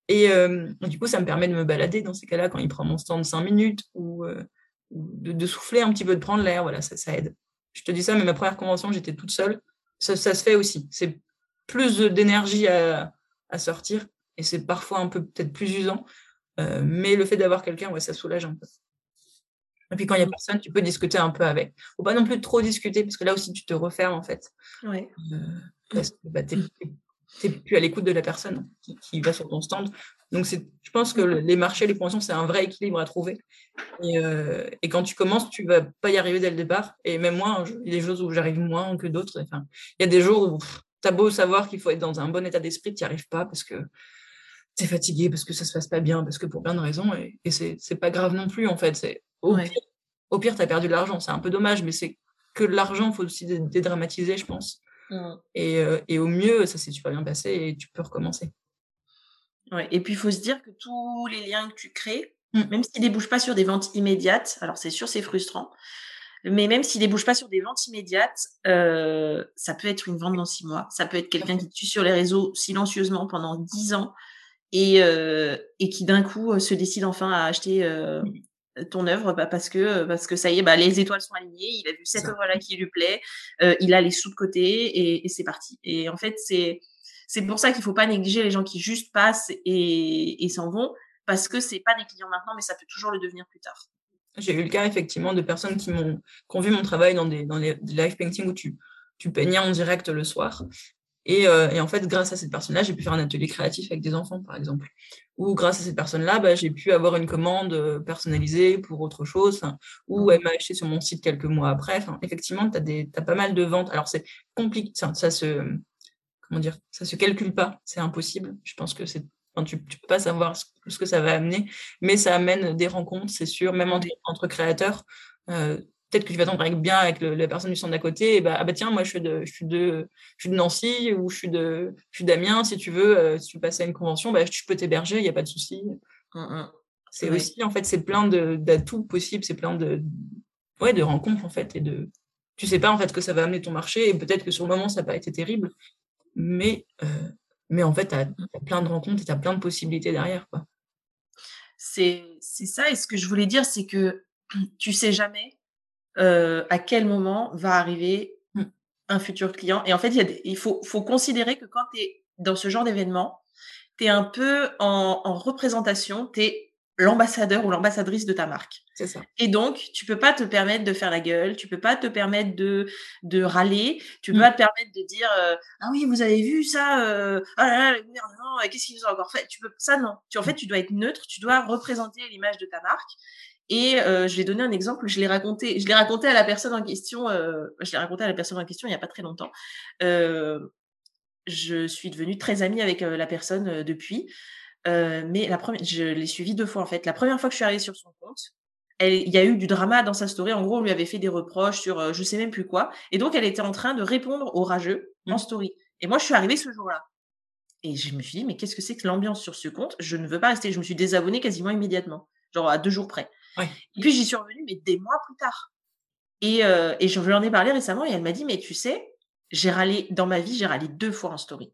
Et euh, du coup, ça me permet de me balader dans ces cas-là quand il prend mon stand 5 minutes ou, euh, de, souffler un petit peu, de prendre l'air. Voilà, ça, ça aide. Je te dis ça, mais ma première convention, j'étais toute seule. Ça, se fait aussi. C'est plus d'énergie à, sortir et c'est parfois un peu peut-être plus usant. Euh, mais le fait d'avoir quelqu'un, ouais, ça soulage un peu. Et puis quand il n'y a personne, tu peux discuter un peu avec. Faut pas non plus trop discuter parce que là aussi tu te refermes en fait. Ouais. Parce que bah, tu n'es plus à l'écoute de la personne qui, va sur ton stand. Donc, je pense que les marchés, les conventions, c'est un vrai équilibre à trouver. Euh, et, quand tu commences, tu vas pas y arriver dès le départ. Et même moi, il y a des choses où j'arrive moins que d'autres. Enfin, il y a des jours où tu as beau savoir qu'il faut être dans un bon état d'esprit, tu n'y arrives pas parce que tu es fatigué, parce que ça se passe pas bien, parce que pour plein de raisons. Et, et c'est pas grave non plus, en fait. C'est Au pire, tu as perdu de l'argent. C'est un peu dommage, mais c'est que l'argent, il faut aussi dédramatiser, je pense. Mmh. Euh, et, au mieux, ça s'est super bien passé et tu peux recommencer. Ouais, et puis, il faut se dire que tous les liens que tu crées, mmh. même s'ils ne débouchent pas sur des ventes immédiates, alors c'est sûr, c'est frustrant, mais même s'ils ne débouchent pas sur des ventes immédiates, euh, ça peut être une vente dans six mois, ça peut être quelqu'un qui tue sur les réseaux silencieusement pendant dix ans et, euh, et qui d'un coup se décide enfin à acheter ton œuvre bah, parce que parce que ça y est bah, les étoiles sont alignées il a vu cette œuvre là qui lui plaît euh, il a les sous de côté et, c'est parti. Et en fait c'est c'est pour ça qu'il faut pas négliger les gens qui juste passent et, et s'en vont parce que c'est pas des clients maintenant mais ça peut toujours le devenir plus tard. J'ai eu le cas effectivement de personnes qui m'ont qui ont vu mon travail dans des dans les live painting où tu tu peignais en direct le soir euh, et, en fait, grâce à cette personne-là, j'ai pu faire un atelier créatif avec des enfants, par exemple. Ou grâce à cette personne-là, bah, j'ai pu avoir une commande euh, personnalisée pour autre chose. Ou elle m'a acheté sur mon site quelques mois après. Enfin, effectivement, tu as, as, pas mal de ventes. Alors, c'est compliqué. Ça, ça, se comment dire Ça se calcule pas. C'est impossible. Je pense que c'est Enfin, tu ne peux pas savoir ce, que ça va amener, mais ça amène des rencontres, c'est sûr, même entre, entre créateurs. Euh, peut-être que tu vas t'entendre bien avec la personne du centre d'à côté, et bah, ah bah tiens, moi je suis de, je suis de, je suis de Nancy ou je suis de, je suis d'Amiens, si tu veux, euh, si tu passes à une convention, bah, je peux t'héberger, il n'y a pas de souci. Mmh, mmh. C'est aussi, en fait, c'est plein d'atouts possibles, c'est plein de, ouais, de rencontres, en fait, et de, tu sais pas, en fait, que ça va amener ton marché, et peut-être que sur le moment, ça n'a pas été terrible, mais, euh, mais en fait, tu as, plein de rencontres et tu as plein de possibilités derrière, quoi. C'est ça, et ce que je voulais dire, c'est que tu sais jamais euh, à quel moment va arriver un futur client. Et en fait, il, faut, faut considérer que quand tu es dans ce genre d'événement, tu es un peu en, en représentation, tu es l'ambassadeur ou l'ambassadrice de ta marque. C'est ça. Et donc, tu peux pas te permettre de faire la gueule, tu peux pas te permettre de, de râler, tu peux mmh. pas te permettre de dire euh, ah oui, vous avez vu ça euh, ah là là, le gouvernement, qu'est-ce qu'ils ont encore fait? Tu peux ça non. Tu en fait, tu dois être neutre, tu dois représenter l'image de ta marque et euh, je vais donner un exemple. Je l'ai raconté, je l'ai raconté à la personne en question. Euh, je l'ai raconté à la personne en question il n'y a pas très longtemps. Euh, je suis devenue très amie avec euh, la personne depuis, mais la première, je l'ai suivie deux fois en fait. La première fois que je suis arrivée sur son compte, elle, il y a eu du drama dans sa story. En gros, on lui avait fait des reproches sur je sais même plus quoi, et donc elle était en train de répondre aux rageux en mmh. story. Et moi, je suis arrivée ce jour-là. Et je me suis dit, mais qu'est-ce que c'est que l'ambiance sur ce compte? Je ne veux pas rester. Je me suis désabonnée quasiment immédiatement, genre à deux jours près. Et puis j'y suis revenue, mais des mois plus tard. Et, euh, et je lui en ai parlé récemment et elle m'a dit, mais tu sais, j'ai râlé, dans ma vie, j'ai râlé deux fois en story.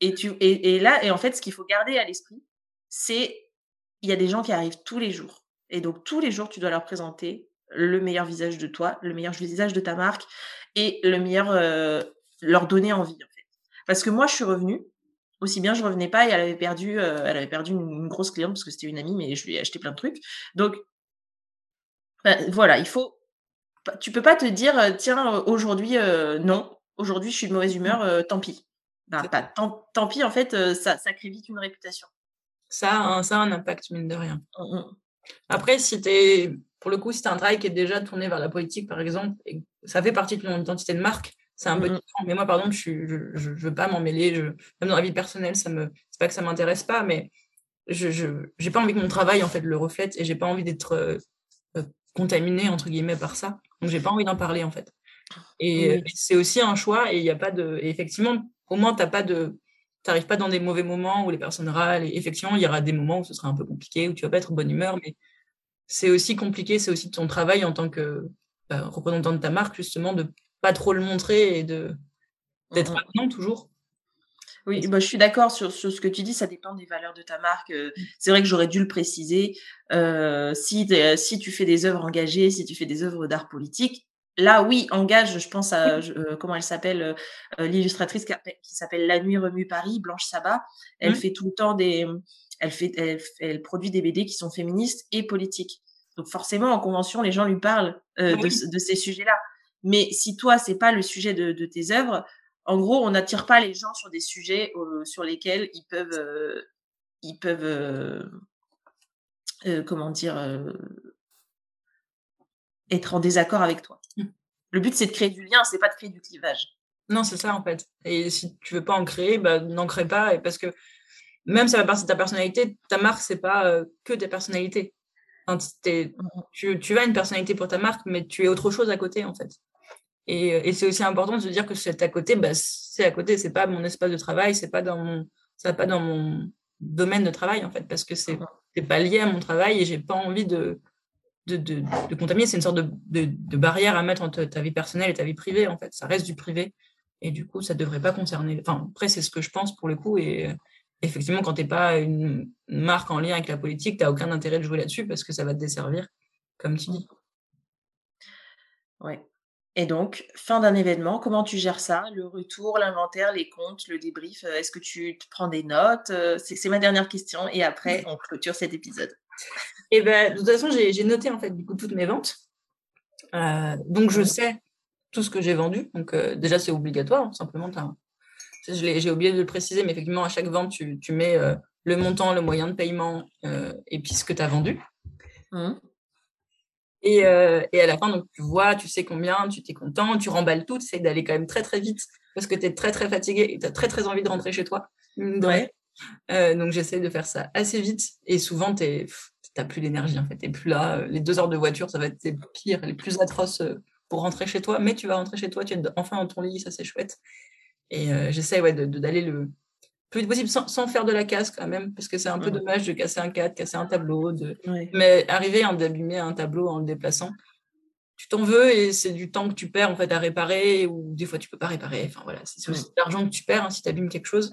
Et, tu, et, et là, et en fait, ce qu'il faut garder à l'esprit, c'est il y a des gens qui arrivent tous les jours. Et donc, tous les jours, tu dois leur présenter le meilleur visage de toi, le meilleur visage de ta marque et le meilleur, euh, leur donner envie. Parce que moi, je suis revenue, aussi bien je revenais pas et elle avait perdu euh, elle avait perdu une, grosse cliente parce que c'était une amie mais je lui ai acheté plein de trucs. Donc bah, voilà il faut tu peux pas te dire euh, tiens euh, aujourd'hui non aujourd'hui je suis de mauvaise humeur tant pis. Bah, tant, pis en fait ça, ça crée vite une réputation. Ça a un, ça a un impact mine de rien. Mmh, mmh. après si es pour le coup si as un travail qui est déjà tourné vers la politique par exemple et ça fait partie de ton identité de marque c'est un peu mmh Mais moi, par exemple, je ne je, veux pas m'en mêler. Je, même dans la vie personnelle, ça me, c'est pas que ça m'intéresse pas, mais je n'ai pas envie que mon travail en fait le reflète et j'ai pas envie d'être euh, euh, contaminée entre guillemets par ça. Donc j'ai pas envie d'en parler en fait. Et c'est aussi un choix et il y a pas de et effectivement au moins t'as pas de t'arrives pas dans des mauvais moments où les personnes râlent et effectivement il y aura des moments où ce sera un peu compliqué où tu vas pas être bonne humeur mais c'est aussi compliqué c'est aussi ton travail en tant que bah, représentant de ta marque justement de pas trop le montrer et de d'être mmh toujours oui, bah, je suis d'accord sur, ce que tu dis, ça dépend des valeurs de ta marque. Euh, mmh. C'est vrai que j'aurais dû le préciser. Euh, si, si tu fais des œuvres engagées, si tu fais des œuvres d'art politique, là, oui, engage, je pense à, euh, comment elle s'appelle, l'illustratrice qui, s'appelle La Nuit Remue Paris, Blanche Sabat. Elle mmh. fait tout le temps des. Elle, fait, elle, produit des BD qui sont féministes et politiques. Donc, forcément, en convention, les gens lui parlent de, ces sujets-là. Mais si toi, c'est pas le sujet de, de tes œuvres, en gros, on n'attire pas les gens sur des sujets euh, sur lesquels ils peuvent, euh, ils peuvent, euh, comment dire, être en désaccord avec toi. Mmh. Le but, c'est de créer du lien, c'est pas de créer du clivage. Non, c'est ça en fait. Et si tu veux pas en créer, bah, n'en crée pas. Et parce que même ça va partie de ta personnalité, ta marque, c'est pas que ta personnalité. Mmh tu, tu as une personnalité pour ta marque, mais tu es autre chose à côté en fait. Et, c'est aussi important de se dire que c'est à côté, bah, c'est à côté, c'est pas mon espace de travail, c'est pas dans mon, ça pas dans mon domaine de travail en fait, parce que c'est n'est pas lié à mon travail et j'ai pas envie de de, de, de contaminer. C'est une sorte de, de, barrière à mettre entre ta vie personnelle et ta vie privée en fait. Ça reste du privé et du coup ça devrait pas concerner. Enfin après c'est ce que je pense pour le coup et effectivement quand tu n'es pas une marque en lien avec la politique, tu n'as aucun intérêt de jouer là-dessus parce que ça va te desservir, comme tu dis. Ouais. Et donc, fin d'un événement, comment tu gères ça? Le retour, l'inventaire, les comptes, le débrief euh, Est-ce que tu te prends des notes? Euh, C'est ma dernière question. Et après, on clôture cet épisode. Et eh ben, de toute façon, j'ai noté en fait du coup toutes mes ventes. Euh, donc, je sais tout ce que j'ai vendu. Donc, déjà, c'est obligatoire. Hein, simplement, j'ai oublié de le préciser, mais effectivement, à chaque vente, tu, mets le montant, le moyen de paiement et puis ce que tu as vendu. Mmh. Euh, et, à la fin, donc, tu vois, tu sais combien, tu t'es content, tu remballes tout, tu essaies d'aller quand même très très vite parce que tu es très très fatigué et tu as très très envie de rentrer chez toi. Ouais. Euh, donc j'essaie de faire ça assez vite et souvent tu n'as plus d'énergie en fait, tu plus là. Les deux heures de voiture, ça va être pire, les plus atroces euh, pour rentrer chez toi, mais tu vas rentrer chez toi, tu es enfin dans ton lit, ça c'est chouette. Et j'essaie ouais, d'aller le, plus vite possible sans, faire de la casse quand même, parce que c'est un peu dommage de casser un cadre, casser un tableau, de... mais arriver à d'abîmer un tableau en le déplaçant. Tu t'en veux et c'est du temps que tu perds en fait à réparer ou des fois tu peux pas réparer. Enfin voilà, c'est aussi de l'argent que tu perds hein, si tu abîmes quelque chose.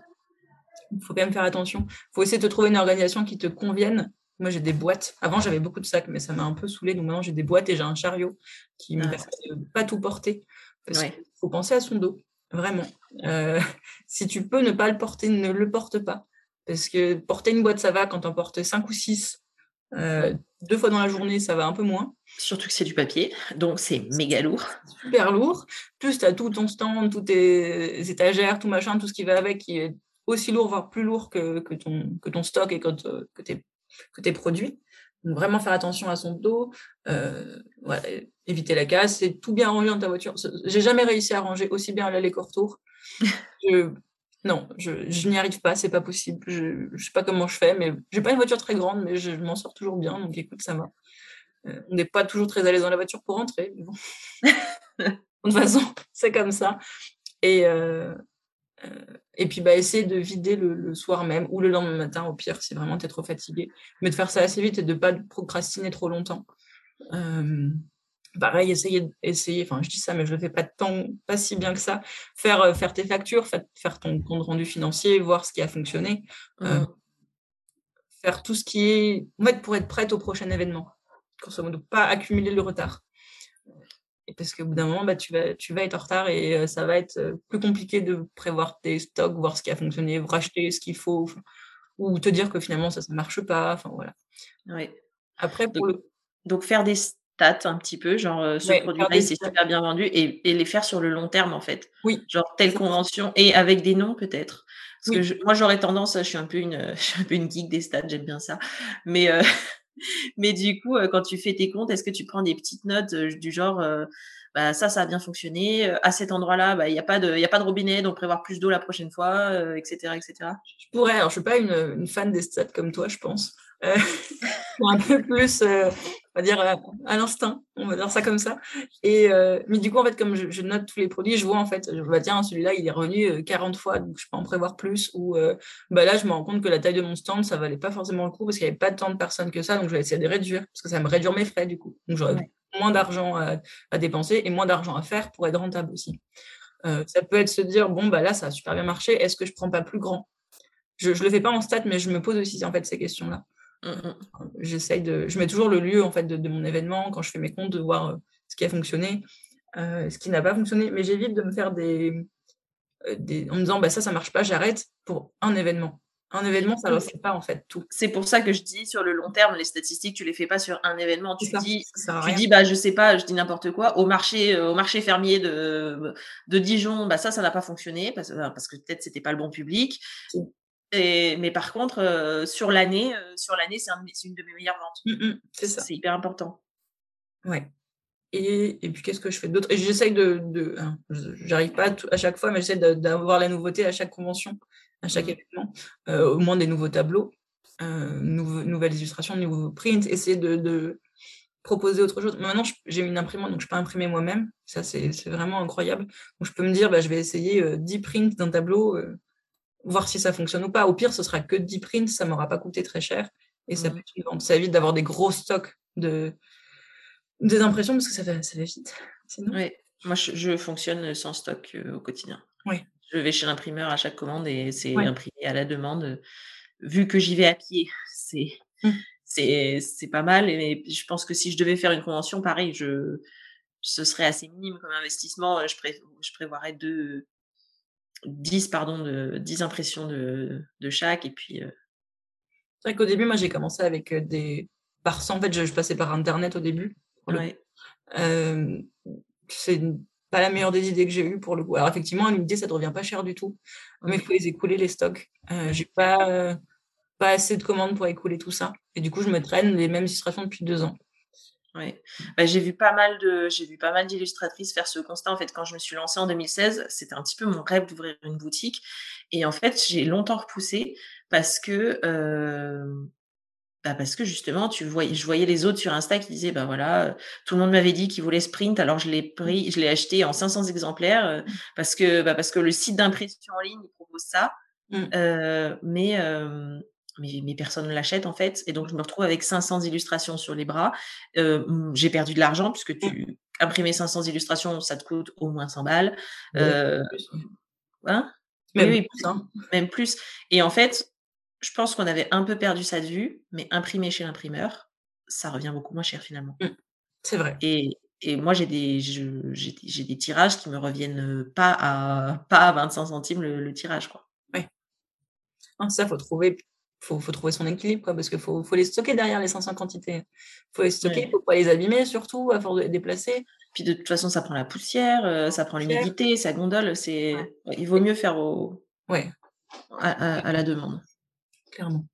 Il faut quand même faire attention. Il faut essayer de trouver une organisation qui te convienne. Moi, j'ai des boîtes. Avant, j'avais beaucoup de sacs, mais ça m'a un peu saoulé. Donc maintenant, j'ai des boîtes et j'ai un chariot qui me ah. permet de pas tout porter. Parce qu'il faut penser à son dos. Vraiment. Euh, si tu peux ne pas le porter, ne le porte pas. Parce que porter une boîte, ça va. Quand on porte 5 ou 6, euh, deux fois dans la journée, ça va un peu moins. Surtout que c'est du papier, donc c'est méga lourd. Super lourd. Plus tu as tout ton stand, toutes tes étagères, tout machin, tout ce qui va avec, qui est aussi lourd, voire plus lourd que, que, ton, que ton stock et que, que, tes, que tes produits. Donc vraiment faire attention à son dos, euh, éviter la casse, c'est tout bien rangé dans ta voiture. J'ai jamais réussi à ranger aussi bien l'aller qu'au non, je, n'y arrive pas, c'est pas possible. Je, ne sais pas comment je fais, mais j'ai pas une voiture très grande, mais je, m'en sors toujours bien, donc écoute, ça va. Euh, on n'est pas toujours très à l'aise dans la voiture pour rentrer, mais bon. de toute façon, c'est comme ça. Et, euh, et puis, bah, essayer de vider le, soir même ou le lendemain matin, au pire, si vraiment tu es trop fatigué. Mais de faire ça assez vite et de ne pas procrastiner trop longtemps. Euh, pareil, essayer, essayer, enfin, je dis ça, mais je ne le fais pas tant, pas si bien que ça. Faire, euh, faire tes factures, faire, ton compte rendu financier, voir ce qui a fonctionné. Mmh. faire tout ce qui est. En fait, pour être prête au prochain événement. ne pas accumuler le retard parce qu'au bout d'un moment, bah, tu, vas, tu vas être en retard et euh, ça va être euh, plus compliqué de prévoir tes stocks, voir ce qui a fonctionné, racheter ce qu'il faut, ou te dire que finalement ça ne marche pas. Enfin voilà. Oui. Après, pour donc, donc, faire des stats un petit peu, genre euh, ce produit-là, c'est super bien vendu et, les faire sur le long terme en fait. Oui. Genre telle convention et avec des noms peut-être. Parce que moi j'aurais tendance, je suis un peu une, je suis un peu une geek des stats, j'aime bien ça. Mais Mais du coup, quand tu fais tes comptes, est-ce que tu prends des petites notes du genre, bah, ça, ça a bien fonctionné. À cet endroit-là, bah, il n'y a, pas de, a pas de robinet, donc prévoir plus d'eau la prochaine fois, etc., etc. Je pourrais, alors je ne suis pas une, fan des stats comme toi, je pense. Euh, un peu plus, euh, on va dire, euh, à, l'instinct, on va dire ça comme ça. Et, mais du coup, en fait, comme je, note tous les produits, je vois en fait, je vois, tiens, celui-là, il est revenu 40 fois, donc je peux en prévoir plus. Ou bah là, je me rends compte que la taille de mon stand, ça valait pas forcément le coup parce qu'il n'y avait pas tant de personnes que ça, donc je vais essayer de réduire parce que ça me réduire mes frais du coup. Donc j'aurais moins d'argent à, dépenser et moins d'argent à faire pour être rentable aussi. ça peut être se dire, bon, bah là, ça a super bien marché, est-ce que je prends pas plus grand? Je ne le fais pas en stat, mais je me pose aussi en fait ces questions-là. Mmh, mmh. J'essaye de. Je mets toujours le lieu en fait de, mon événement quand je fais mes comptes, de voir euh, ce qui a fonctionné, euh, ce qui n'a pas fonctionné. Mais j'évite de me faire des, euh, des, en me disant bah ça ça marche pas, j'arrête pour un événement. Un événement, ça ne fait pas en fait tout. C'est pour ça que je dis sur le long terme, les statistiques, tu les fais pas sur un événement. Tu dis, tu dis, bah je sais pas, je dis n'importe quoi. Au marché, au marché fermier de, de Dijon, bah ça, ça n'a pas fonctionné parce, parce que peut-être c'était pas le bon public mais par contre, euh, sur l'année, euh, sur l'année, c'est une de mes meilleures ventes. Mmh, mmh, c'est ça. C'est hyper important. Ouais. Et, et puis qu'est-ce que je fais d'autre? Et j'essaye de, de hein, j'arrive pas à, chaque fois, mais j'essaie d'avoir la nouveauté à chaque convention, à chaque mmh. événement, euh, au moins des nouveaux tableaux, nouvelles illustrations, nouveaux prints, essayer de, proposer autre chose. Maintenant, j'ai une imprimante, donc je peux imprimer moi-même. Ça, c'est vraiment incroyable. Donc, je peux me dire, bah, je vais essayer 10 prints d'un tableau voir si ça fonctionne ou pas. Au pire, ce sera que 10 prints, ça m'aura pas coûté très cher et ça, mmh. ça évite d'avoir des gros stocks de des impressions parce que ça fait, ça vite. Oui. Moi, je, fonctionne sans stock euh, au quotidien. Oui. Je vais chez l'imprimeur à chaque commande et c'est imprimé à la demande. Vu que j'y vais à pied, c'est mmh. c'est pas mal. Et je pense que si je devais faire une convention, pareil, je ce serait assez minime comme investissement. Je, je prévoirais deux, 10, pardon, de, 10 impressions de, de chaque. Et puis. Euh C'est vrai qu'au début, moi, j'ai commencé avec euh, des. Par En fait, je, passais par Internet au début. Ouais. Euh, c'est pas la meilleure des idées que j'ai eues pour le coup. Alors, effectivement, une idée, ça ne revient pas cher du tout. Mais il faut les écouler, les stocks. Euh, j'ai pas, pas assez de commandes pour écouler tout ça. Et du coup, je me traîne les mêmes illustrations depuis deux ans. Ouais. Bah, j'ai vu pas mal de, j'ai vu pas mal d'illustratrices faire ce constat. En fait, quand je me suis lancée en 2016, c'était un petit peu mon rêve d'ouvrir une boutique. Et en fait, j'ai longtemps repoussé parce que, euh, bah parce que justement, tu voyais, je voyais les autres sur Insta qui disaient, bah voilà, tout le monde m'avait dit qu'ils voulaient sprint, alors je l'ai pris, je l'ai acheté en 500 exemplaires euh, mmh. parce que, bah parce que le site d'impression en ligne il propose ça. Mmh. Euh, mais mais, personne ne l'achète en fait. Et donc, je me retrouve avec 500 illustrations sur les bras. Euh, j'ai perdu de l'argent puisque mmh. tu imprimer 500 illustrations, ça te coûte au moins 100 balles. Euh, hein même, oui, plus, hein. même plus. Et en fait, je pense qu'on avait un peu perdu ça de vue, mais imprimer chez l'imprimeur, ça revient beaucoup moins cher finalement. Mmh. C'est vrai. Et, et moi, j'ai des, j'ai des tirages qui me reviennent pas à, pas à 25 centimes le, tirage. Quoi. Oui. ça, faut trouver faut, faut trouver son équilibre, quoi, parce qu'il faut, faut, les stocker derrière les 500 quantités. Il faut les stocker, il ne faut pas les abîmer, surtout, à force de les déplacer. Puis de toute façon, ça prend la poussière, euh, ça prend l'humidité, ça gondole. C'est... Il vaut mieux faire au... ouais. à, la demande. Clairement.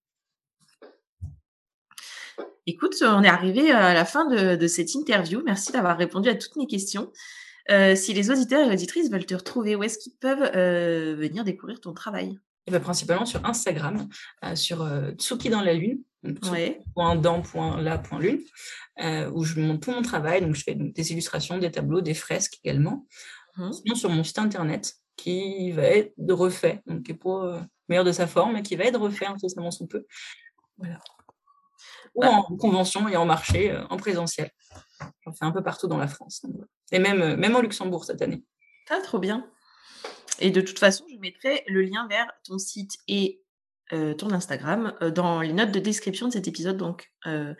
Écoute, on est arrivé à la fin de, cette interview. Merci d'avoir répondu à toutes mes questions. Euh, si les auditeurs et auditrices veulent te retrouver, où est-ce qu'ils peuvent euh, venir découvrir ton travail? Principalement sur Instagram, euh, sur euh, Tsuki dans la lune, .dans.la.lune, euh, où je montre tout mon travail. Donc, je fais des illustrations, des tableaux, des fresques également. Mmh. Sinon, sur mon site internet, qui va être refait, donc qui n'est pas meilleur de sa forme, mais qui va être refait incessamment sous peu. Voilà. Ou bah en convention et en marché, en présentiel. J'en fais un peu partout dans la France. Et même, même au Luxembourg cette année. Ah, trop bien. Et de toute façon, je mettrai le lien vers ton site et euh, ton Instagram euh, dans les notes de description de cet épisode. Donc, euh,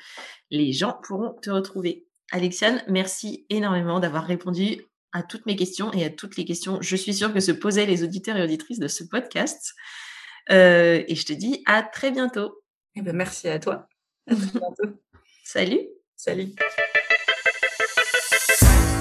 les gens pourront te retrouver. Alexiane, merci énormément d'avoir répondu à toutes mes questions et à toutes les questions, je suis sûre que se posaient les auditeurs et auditrices de ce podcast. et je te dis à très bientôt. Eh ben, merci à toi. À très bientôt. Salut. Salut.